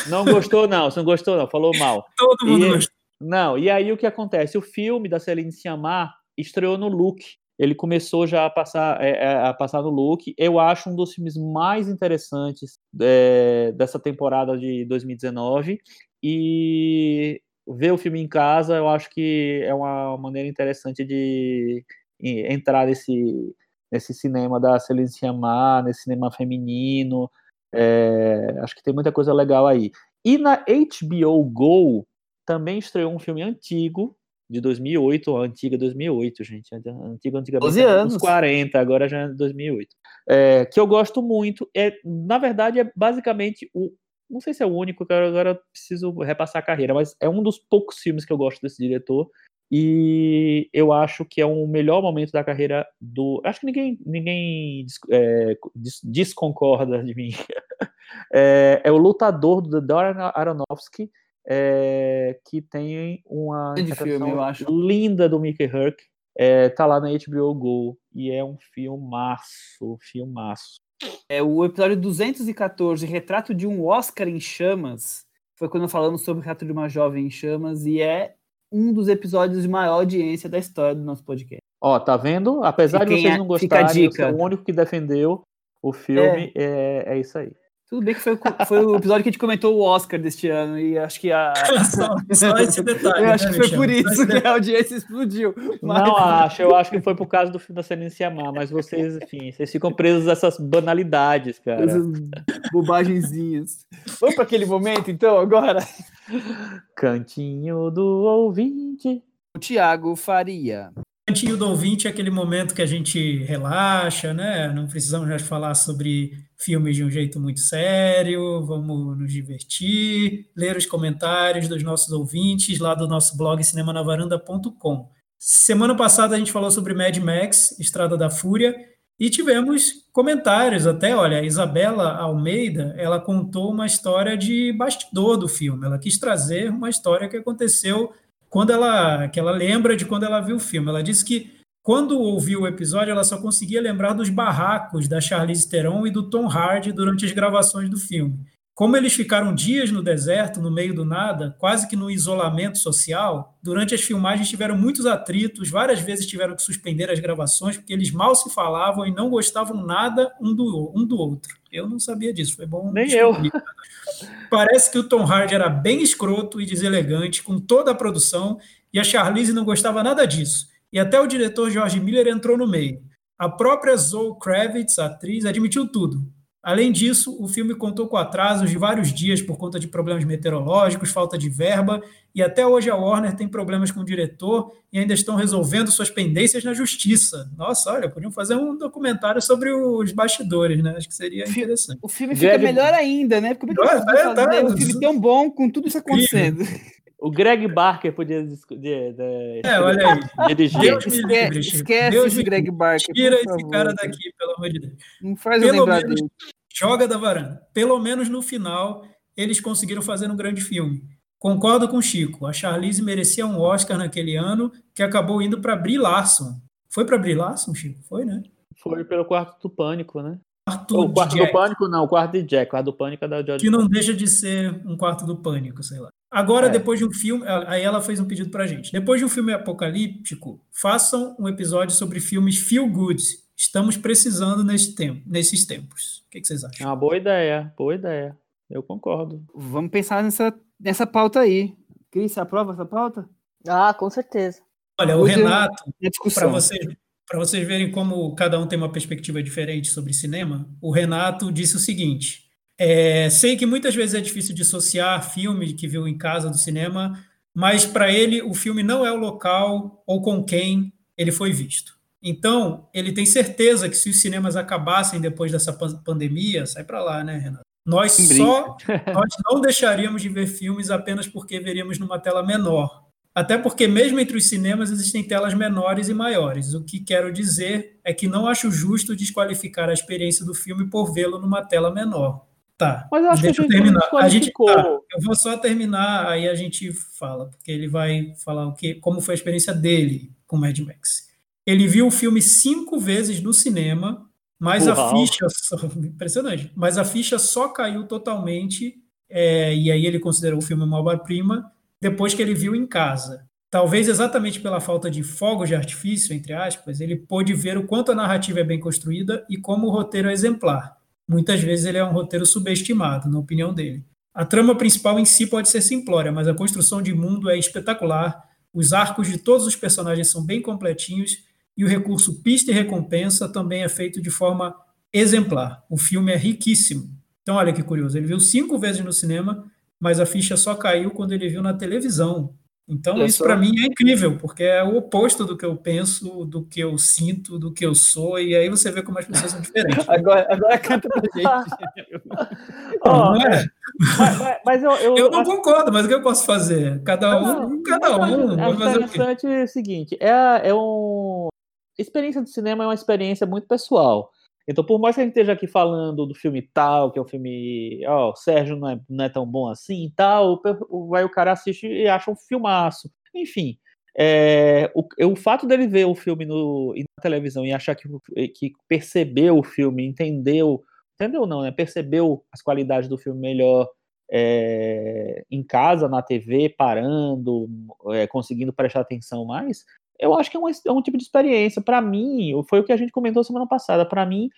Não gostou, não. Você não gostou, não. Falou mal. Todo mundo e, gostou. Não, e aí o que acontece? O filme da Celine Sciamma estreou no Look. Ele começou já a passar, é, é, a passar no Look. Eu acho um dos filmes mais interessantes é, dessa temporada de 2019. E ver o filme em casa, eu acho que é uma maneira interessante de entrar nesse, nesse cinema da Celine Sciamma, nesse cinema feminino, é, acho que tem muita coisa legal aí. E na HBO Go também estreou um filme antigo, de 2008, a antiga 2008, gente. Antiga, antigamente, 12 anos. 40, agora já é 2008. É, que eu gosto muito. É, na verdade, é basicamente o. Não sei se é o único, agora, agora preciso repassar a carreira, mas é um dos poucos filmes que eu gosto desse diretor. E eu acho que é o melhor momento da carreira do. Acho que ninguém, ninguém é, desconcorda de mim. É, é, o lutador do Darren Aronofsky, é, que tem uma filme, eu acho. linda do Mickey Herc. É, tá lá na HBO Go. E é um filmaço, filmaço. É o episódio 214, Retrato de um Oscar em Chamas. Foi quando falamos sobre o retrato de uma jovem em chamas. E é um dos episódios de maior audiência da história do nosso podcast. Ó, tá vendo? Apesar de vocês não gostarem, o único que defendeu o filme é, é, é isso aí. Tudo bem que foi, foi o episódio que a gente comentou o Oscar deste ano, e acho que a. só, só esse detalhe. Eu acho né, que foi por isso que a audiência explodiu. Mas... Não acho, eu acho que foi por causa do filme da Celine Amar, mas vocês, enfim, vocês ficam presos a essas banalidades, cara. Essas bobagenzinhas. Vamos para aquele momento, então, agora? Cantinho do ouvinte. O Tiago Faria. Cantinho do ouvinte é aquele momento que a gente relaxa, né? Não precisamos já falar sobre filmes de um jeito muito sério, vamos nos divertir, ler os comentários dos nossos ouvintes lá do nosso blog cinemanavaranda.com. Semana passada a gente falou sobre Mad Max, Estrada da Fúria, e tivemos comentários até, olha, a Isabela Almeida, ela contou uma história de bastidor do filme. Ela quis trazer uma história que aconteceu quando ela, que ela lembra de quando ela viu o filme. Ela disse que quando ouviu o episódio, ela só conseguia lembrar dos barracos da Charlize Theron e do Tom Hardy durante as gravações do filme. Como eles ficaram dias no deserto, no meio do nada, quase que no isolamento social, durante as filmagens tiveram muitos atritos, várias vezes tiveram que suspender as gravações, porque eles mal se falavam e não gostavam nada um do, um do outro. Eu não sabia disso, foi bom. Nem eu. Parece que o Tom Hardy era bem escroto e deselegante com toda a produção, e a Charlize não gostava nada disso. E até o diretor George Miller entrou no meio. A própria Zoe Kravitz, atriz, admitiu tudo. Além disso, o filme contou com atrasos de vários dias por conta de problemas meteorológicos, falta de verba, e até hoje a Warner tem problemas com o diretor e ainda estão resolvendo suas pendências na justiça. Nossa, olha, podiam fazer um documentário sobre os bastidores, né? Acho que seria interessante. O filme fica Greg... melhor ainda, né? Porque como é que é, tá, um filme tão bom com tudo isso acontecendo? O Greg Barker podia de, de, de, é, olha aí. dirigir. Deus me livre, esquece Deus esse Greg Barker. Tira esse cara daqui, pelo amor de Deus. Não faz pelo menos, dele. Joga da varanda. Pelo menos no final, eles conseguiram fazer um grande filme. Concordo com o Chico. A Charlize merecia um Oscar naquele ano, que acabou indo para Brie Larson. Foi para Brie Larson, Chico? Foi, né? Foi pelo Quarto do Pânico, né? Quarto o Quarto do Pânico, não. O Quarto de Jack. O Quarto do Pânico é da George Que não deixa de ser um Quarto do Pânico, sei lá. Agora, é. depois de um filme, aí ela fez um pedido pra gente. Depois de um filme apocalíptico, façam um episódio sobre filmes feel good. Estamos precisando nesse tempo, nesses tempos. O que, que vocês acham? É uma boa ideia, boa ideia. Eu concordo. Vamos pensar nessa, nessa pauta aí. Cris, você aprova essa pauta? Ah, com certeza. Olha, o Renato, para vocês, vocês verem como cada um tem uma perspectiva diferente sobre cinema, o Renato disse o seguinte: é, sei que muitas vezes é difícil dissociar filme que viu em casa do cinema, mas para ele o filme não é o local ou com quem ele foi visto. Então, ele tem certeza que se os cinemas acabassem depois dessa pandemia, sai para lá, né, Renato? Nós só nós não deixaríamos de ver filmes apenas porque veríamos numa tela menor. Até porque mesmo entre os cinemas existem telas menores e maiores. O que quero dizer é que não acho justo desqualificar a experiência do filme por vê-lo numa tela menor. Tá. Mas eu acho Deixa que eu terminar. A gente, tá, eu vou só terminar, aí a gente fala, porque ele vai falar o que, como foi a experiência dele com Mad Max. Ele viu o filme cinco vezes no cinema, mas Uau. a ficha. Impressionante. Mas a ficha só caiu totalmente, é, e aí ele considerou o filme uma obra-prima, depois que ele viu em casa. Talvez exatamente pela falta de fogos de artifício, entre aspas, ele pôde ver o quanto a narrativa é bem construída e como o roteiro é exemplar. Muitas vezes ele é um roteiro subestimado, na opinião dele. A trama principal em si pode ser simplória, mas a construção de mundo é espetacular, os arcos de todos os personagens são bem completinhos e o recurso pista e recompensa também é feito de forma exemplar. O filme é riquíssimo. Então, olha que curioso, ele viu cinco vezes no cinema, mas a ficha só caiu quando ele viu na televisão. Então, eu isso para mim é incrível, porque é o oposto do que eu penso, do que eu sinto, do que eu sou, e aí você vê como as pessoas são diferentes. agora, agora canta pra gente. oh, não é? Mas, mas, mas eu, eu, eu, não acho... concordo, mas o que eu posso fazer? Cada um, cada um. É interessante o, o seguinte: é, é um. Experiência de cinema é uma experiência muito pessoal. Então, por mais que a gente esteja aqui falando do filme tal, que é um filme, ó, oh, Sérgio não é, não é tão bom assim e tal, vai o cara assiste e acha um filmaço. Enfim, é, o, o fato dele ver o filme no, na televisão e achar que, que percebeu o filme, entendeu, entendeu não, né? Percebeu as qualidades do filme melhor é, em casa, na TV, parando, é, conseguindo prestar atenção mais, eu acho que é um, é um tipo de experiência. Para mim, foi o que a gente comentou semana passada. Para mim,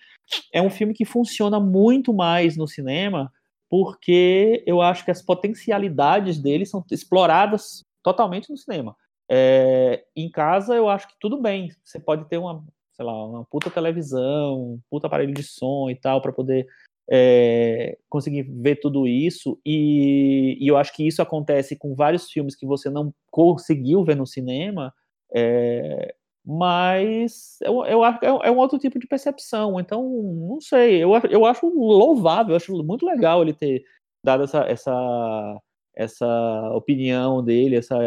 é um filme que funciona muito mais no cinema, porque eu acho que as potencialidades dele são exploradas totalmente no cinema. É, em casa, eu acho que tudo bem. Você pode ter uma, sei lá, uma puta televisão, um puta aparelho de som e tal, para poder é, conseguir ver tudo isso. E, e eu acho que isso acontece com vários filmes que você não conseguiu ver no cinema é, mas eu, eu acho que é, é um outro tipo de percepção. Então, não sei, eu, eu acho louvável, eu acho muito legal ele ter dado essa, essa, essa opinião dele, essa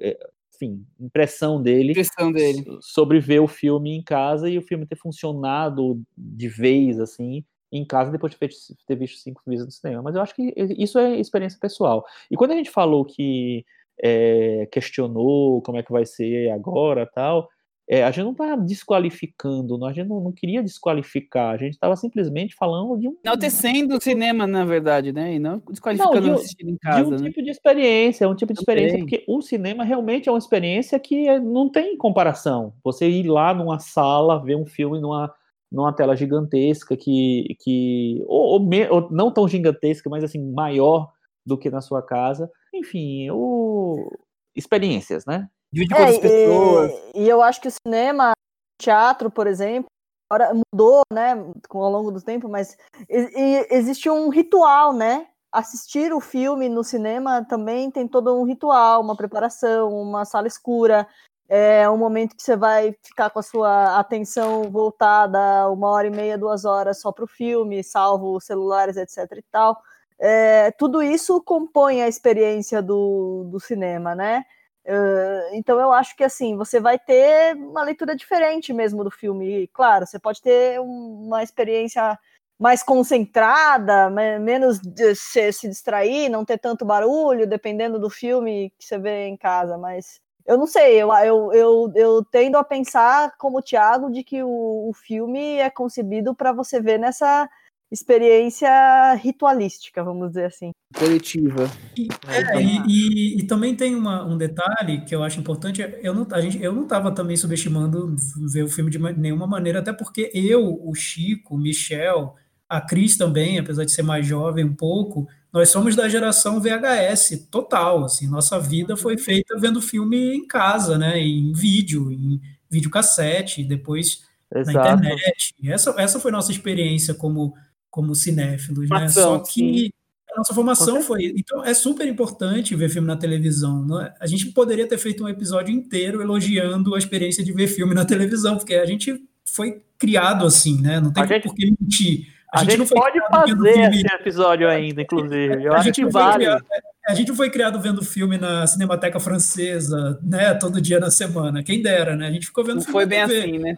é, enfim, impressão dele, impressão dele sobre ver o filme em casa e o filme ter funcionado de vez, assim, em casa depois de ter visto cinco vezes no cinema. Mas eu acho que isso é experiência pessoal. E quando a gente falou que é, questionou como é que vai ser agora tal, é, a gente não está desqualificando, a gente não, não, queria desqualificar, a gente estava simplesmente falando de um. Enaltecendo o cinema, na verdade, né? E não desqualificando não, de, assistir em casa. De um né? tipo de experiência, um tipo de experiência, porque o cinema realmente é uma experiência que é, não tem comparação. Você ir lá numa sala, ver um filme numa, numa tela gigantesca, que. que ou, ou, ou não tão gigantesca, mas assim, maior do que na sua casa. Enfim, o... experiências, né? Divide com é, outras pessoas. E, e, eu acho que o cinema, teatro, por exemplo, agora mudou, né, ao longo do tempo, mas e, existe um ritual, né? Assistir o filme no cinema também tem todo um ritual, uma preparação, uma sala escura, é um momento que você vai ficar com a sua atenção voltada uma hora e meia, duas horas só para o filme, salvo celulares, etc. e tal. É, tudo isso compõe a experiência do, do cinema, né? Uh, então eu acho que assim você vai ter uma leitura diferente mesmo do filme. E, claro, você pode ter uma experiência mais concentrada, menos se, se distrair, não ter tanto barulho, dependendo do filme que você vê em casa. Mas eu não sei, eu, eu, eu, eu tendo a pensar como o Thiago de que o, o filme é concebido para você ver nessa experiência ritualística, vamos dizer assim. Coletiva. E, é, e, e, e, também tem uma, um detalhe que eu acho importante, eu não a gente, eu não estava também subestimando ver o filme de nenhuma maneira, até porque eu, o Chico, o Michel, a Cris também, apesar de ser mais jovem um pouco, nós somos da geração VHS total, assim, nossa vida foi feita vendo filme em casa, né, em vídeo, em videocassete, depois Exato. na internet. Essa, essa foi nossa experiência como como cinéfilos, né? Só que sim. a nossa formação foi. Então, é super importante ver filme na televisão. Né? A gente poderia ter feito um episódio inteiro elogiando a experiência de ver filme na televisão, porque a gente foi criado assim, né? Não tem gente... por que mentir. A, a gente, gente pode fazer esse episódio ainda, inclusive. Eu a acho que vale. Criado, a gente foi criado vendo filme na Cinemateca Francesa, né? Todo dia na semana. Quem dera, né? A gente ficou vendo não filme. Foi bem assim, né?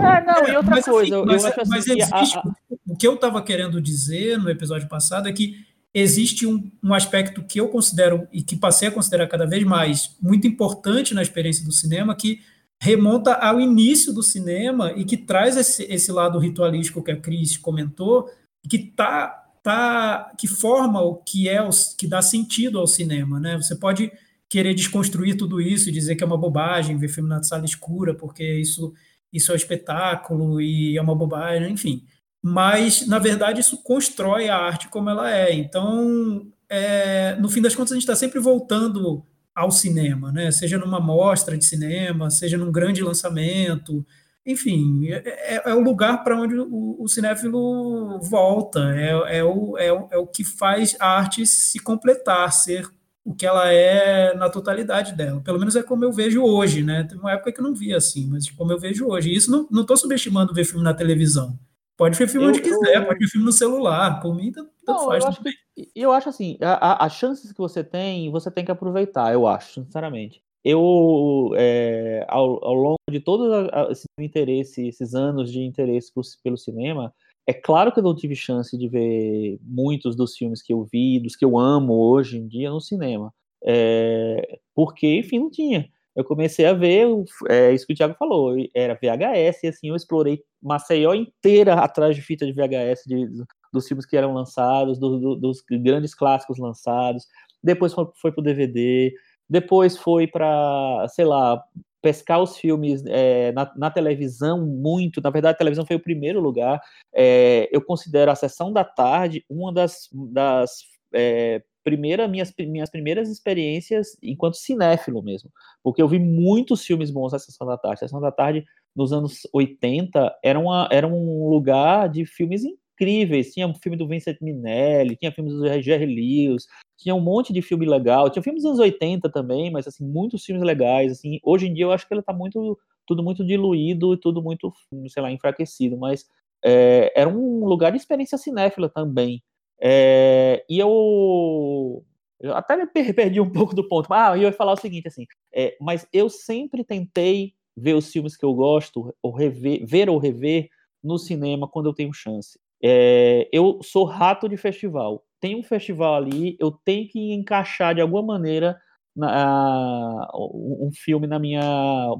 É, não, e outra mas, coisa. Assim, mas, eu mas assim, existe, a, a... o que eu estava querendo dizer no episódio passado é que existe um, um aspecto que eu considero e que passei a considerar cada vez mais muito importante na experiência do cinema, que remonta ao início do cinema e que traz esse, esse lado ritualístico que a Cris comentou, que está tá, que forma o que é o, que dá sentido ao cinema, né? Você pode querer desconstruir tudo isso e dizer que é uma bobagem ver filme na sala escura, porque isso isso é um espetáculo e é uma bobagem, enfim. Mas na verdade isso constrói a arte como ela é. Então, é, no fim das contas, a gente está sempre voltando ao cinema, né? Seja numa mostra de cinema, seja num grande lançamento, enfim, é, é, é o lugar para onde o, o, cinéfilo volta, é, é, o, é, o, é o que faz a arte se completar, ser o que ela é na totalidade dela. Pelo menos é como eu vejo hoje, né? Tem uma época que eu não via assim, mas como eu vejo hoje. E isso não estou subestimando ver filme na televisão. Pode ver filme eu, onde quiser, eu... pode ver filme no celular, por mim tanto, não, faz. Eu acho, que, eu acho assim, as chances que você tem, você tem que aproveitar, eu acho, sinceramente eu, é, ao, ao, longo de todo esse interesse, esses anos de interesse pelo cinema, é claro que eu não tive chance de ver muitos dos filmes que eu vi, dos que eu amo hoje em dia no cinema. É, porque, enfim, não tinha. Eu comecei a ver, é, isso que o Thiago falou, era VHS, e assim, eu explorei Maceió inteira atrás de fita de VHS, de, dos filmes que eram lançados, do, do, dos grandes clássicos lançados. Depois foi, foi pro DVD, depois foi para, sei lá, pescar os filmes é, na, na, televisão muito. Na verdade, a televisão foi o primeiro lugar. É, eu considero a sessão da tarde uma das, das é, primeira, minhas, minhas primeiras experiências enquanto cinéfilo mesmo. Porque eu vi muitos filmes bons na sessão da tarde. A sessão da tarde, nos anos 80, era, uma, era um lugar de filmes incríveis. Tinha um filme do Vincent Minelli, tinha filmes do Jerry Lewis, tinha um monte de filme legal. Tinha filmes dos anos 80 também, mas assim, muitos filmes legais. Assim, hoje em dia eu acho que ela está muito tudo muito diluído e tudo muito, sei lá, enfraquecido, mas é, era um lugar de experiência cinéfila também. É, e eu, eu, até me perdi um pouco do ponto. Ah, eu ia falar o seguinte, assim, é, mas eu sempre tentei ver os filmes que eu gosto, ou rever, ver ou rever no cinema quando eu tenho chance. É, eu sou rato de festival. Tem um festival ali, eu tenho que encaixar de alguma maneira na, um filme na minha,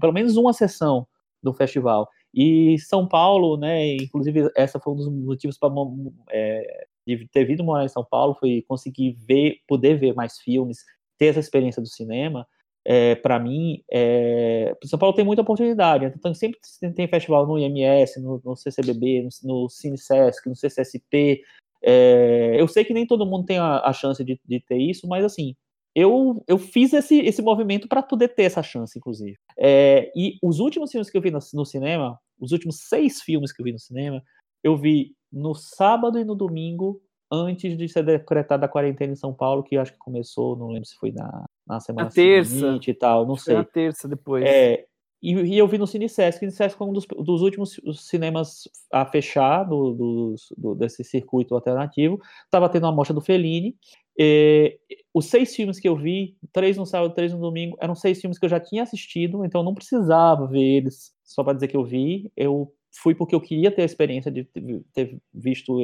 pelo menos uma sessão do festival. E São Paulo, né, inclusive essa foi um dos motivos para é, de ter vindo morar em São Paulo, foi conseguir ver, poder ver mais filmes, ter essa experiência do cinema. É, para mim, é, São Paulo tem muita oportunidade, então sempre tem festival no IMS, no, no CCBB, no, no no CCSP. É, eu sei que nem todo mundo tem a, a chance de, de, ter isso, mas assim, eu, eu fiz esse, esse movimento para poder ter essa chance, inclusive. É, e os últimos filmes que eu vi no, no, cinema, os últimos seis filmes que eu vi no cinema, eu vi no sábado e no domingo, antes de ser decretada a quarentena em São Paulo, que acho que começou, não lembro se foi na, na semana na terça e tal, não sei. Na terça depois. É, e, e, eu vi no Cinesesc. O Cinesesc foi um dos, dos últimos cinemas a fechar do, do, do, desse circuito alternativo. Estava tendo a mostra do Fellini. E, os seis filmes que eu vi, três no sábado, três no domingo, eram seis filmes que eu já tinha assistido, então eu não precisava ver eles só para dizer que eu vi. Eu fui porque eu queria ter a experiência de ter visto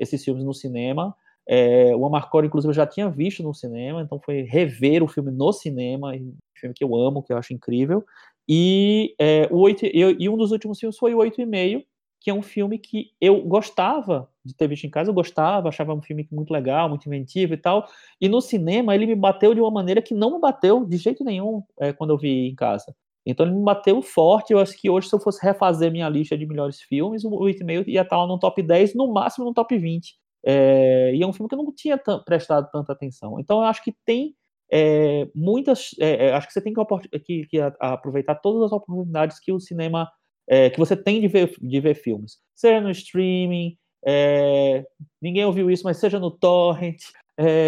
esses filmes no cinema. É, o Amarcord, inclusive, eu já tinha visto no cinema, então foi rever o filme no cinema, um filme que eu amo, que eu acho incrível. E, é, o 8, e um dos últimos filmes foi o Oito e Meio, que é um filme que eu gostava de ter visto em casa, eu gostava, achava um filme muito legal, muito inventivo e tal. E no cinema ele me bateu de uma maneira que não me bateu de jeito nenhum é, quando eu vi em casa. Então ele me bateu forte. Eu acho que hoje, se eu fosse refazer minha lista de melhores filmes, o 8,5 ia estar no top 10, no máximo no top 20. É, e é um filme que eu não tinha prestado tanta atenção. Então eu acho que tem é, muitas. É, é acho que você tem que, que, que aproveitar todas as oportunidades que o cinema. É, que você tem de ver, de ver filmes. Seja no streaming, é, ninguém ouviu isso, mas seja no torrent,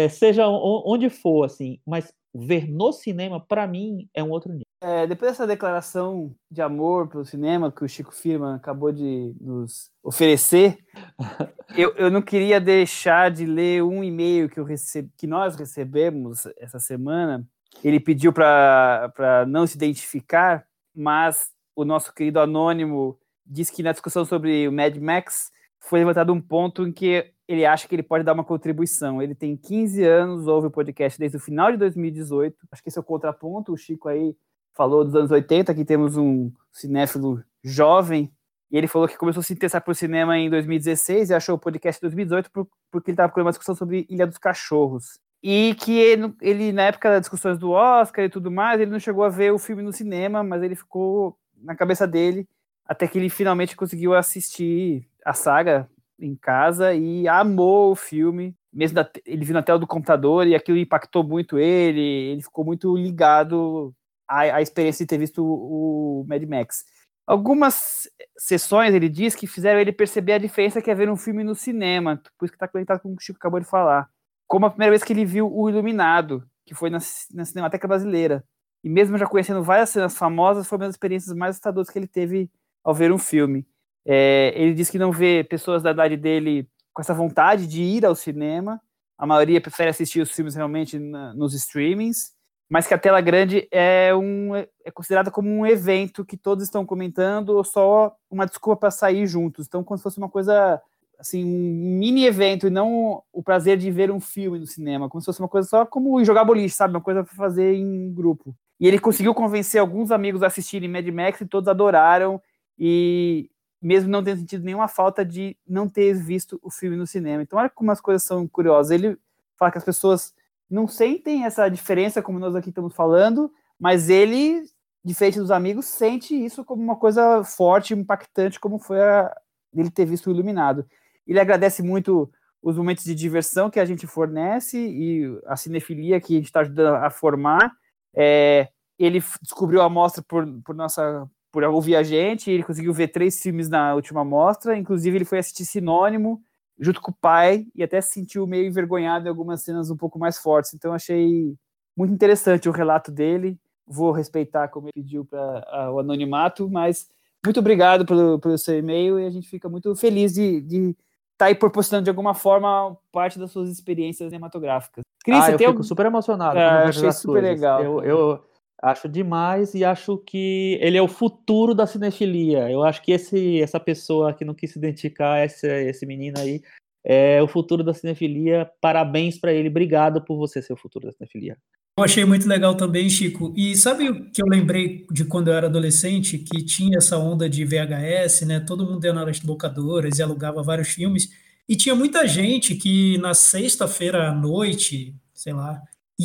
seja onde for, assim. Mas ver no cinema, para mim, é um outro nível. É, depois dessa declaração de amor pelo cinema que o Chico Firma acabou de nos oferecer, eu, eu não queria deixar de ler um e-mail que, eu receb... que nós recebemos essa semana. Ele pediu para não se identificar, mas o nosso querido anônimo disse que na discussão sobre o Mad Max foi levantado um ponto em que ele acha que ele pode dar uma contribuição. Ele tem 15 anos, ouve o podcast desde o final de 2018. Acho que esse é o contraponto. O Chico aí falou dos anos 80, aqui temos um cinéfilo jovem, e ele falou que começou a se interessar por cinema em 2016 e achou o podcast em 2018 por, porque ele estava com uma discussão sobre Ilha dos Cachorros. E que ele, ele, na época das discussões do Oscar e tudo mais, ele não chegou a ver o filme no cinema, mas ele ficou na cabeça dele até que ele finalmente conseguiu assistir a saga em casa e amou o filme. Mesmo da, ele viu na tela do computador e aquilo impactou muito ele, ele ficou muito ligado a, a experiência de ter visto o, o Mad Max. Algumas sessões, ele diz, que fizeram ele perceber a diferença que é ver um filme no cinema, por isso que está conectado com o que o Chico acabou de falar. Como a primeira vez que ele viu O Iluminado, que foi na, na Cinemateca Brasileira. E mesmo já conhecendo várias cenas famosas, foi uma das experiências mais assustadoras que ele teve ao ver um filme. É, ele diz que não vê pessoas da idade dele com essa vontade de ir ao cinema. A maioria prefere assistir os filmes realmente na, nos streamings mas que a tela grande é, um, é considerada como um evento que todos estão comentando ou só uma desculpa para sair juntos. Então, como se fosse uma coisa, assim, um mini evento e não o prazer de ver um filme no cinema, como se fosse uma coisa só como jogar boliche, sabe? Uma coisa para fazer em grupo. E ele conseguiu convencer alguns amigos a assistirem Mad Max e todos adoraram e mesmo não tendo sentido nenhuma falta de não ter visto o filme no cinema. Então, olha como as coisas são curiosas. Ele fala que as pessoas não sentem essa diferença como nós aqui estamos falando, mas ele, diferente dos amigos, sente isso como uma coisa forte, impactante, como foi a, ele ter visto o Iluminado. Ele agradece muito os momentos de diversão que a gente fornece e a cinefilia que a gente está ajudando a formar. É, ele descobriu a mostra por, por nossa por ouvir a gente, ele conseguiu ver três filmes na última mostra, inclusive ele foi assistir Sinônimo, junto com o pai e até se sentiu meio envergonhado em algumas cenas um pouco mais fortes. Então achei muito interessante o relato dele. vou respeitar como ele pediu para o anonimato, mas muito obrigado pelo, pelo seu e-mail e a gente fica muito feliz de estar tá aí proporcionando de alguma forma parte das suas experiências cinematográficas. Cris, ah, eu fico super emocionado. É, achei super coisas. legal. Eu, eu, acho demais e acho que ele é o futuro da cinefilia. Eu acho que esse, essa pessoa que não quis se identificar, esse, esse menino aí, é o futuro da cinefilia. Parabéns para ele. Obrigado por você ser o futuro da cinefilia. Eu achei muito legal também, Chico. E sabe o que eu lembrei de quando eu era adolescente, que tinha essa onda de VHS, né? Todo mundo ia nas locadoras e alugava vários filmes. E tinha muita gente que na sexta-feira à noite, sei lá,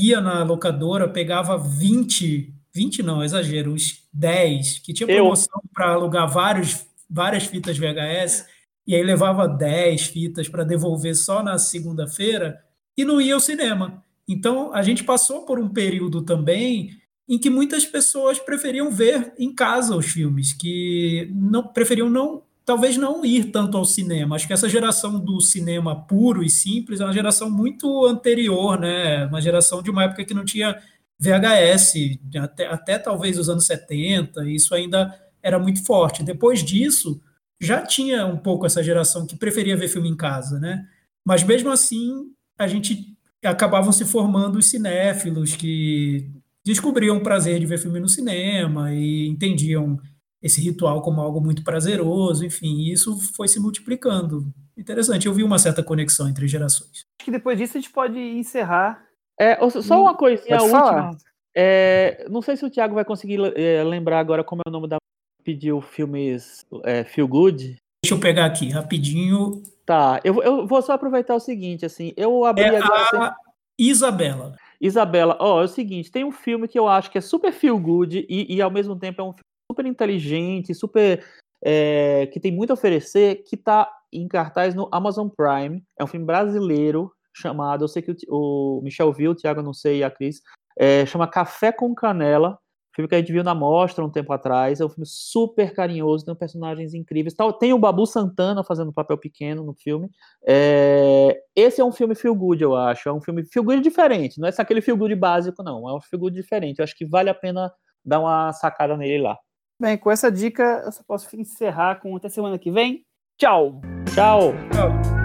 ia na locadora, pegava 20, 20 não, exagero, uns 10, que tinha promoção para alugar vários, várias fitas VHS, e aí levava 10 fitas para devolver só na segunda-feira e não ia ao cinema. Então, a gente passou por um período também em que muitas pessoas preferiam ver em casa os filmes, que não preferiam não, talvez não ir tanto ao cinema. Acho que essa geração do cinema puro e simples é uma geração muito anterior, né? Uma geração de uma época que não tinha VHS, até, até talvez os anos 70, e isso ainda era muito forte. Depois disso, já tinha um pouco essa geração que preferia ver filme em casa, né? Mas mesmo assim, a gente acabavam se formando os cinéfilos que descobriam o prazer de ver filme no cinema e entendiam esse ritual como algo muito prazeroso, enfim, isso foi se multiplicando. Interessante, eu vi uma certa conexão entre gerações. Acho que depois disso a gente pode encerrar. É, só uma coisinha última. É, não sei se o Thiago vai conseguir é, lembrar agora como é o nome da pediu filmes é, Feel Good. Deixa eu pegar aqui rapidinho. Tá, eu, eu vou só aproveitar o seguinte, assim, eu abri é agora... A Isabela. Isabela, ó, é o seguinte, tem um filme que eu acho que é super feel good e, e ao mesmo tempo é um filme super inteligente, super... É, que tem muito a oferecer, que tá em cartaz no Amazon Prime, é um filme brasileiro chamado, eu sei que o, o Michel viu, o Thiago não sei, e a Cris, é, chama Café com Canela, Filme que a gente viu na mostra um tempo atrás. É um filme super carinhoso, tem personagens incríveis. Tem o Babu Santana fazendo um papel pequeno no filme. É... Esse é um filme feel good, eu acho. É um filme feel good diferente. Não é aquele feel good básico, não. É um feel good diferente. Eu acho que vale a pena dar uma sacada nele lá. Bem, com essa dica, eu só posso encerrar com até semana que vem. Tchau! Tchau! Tchau!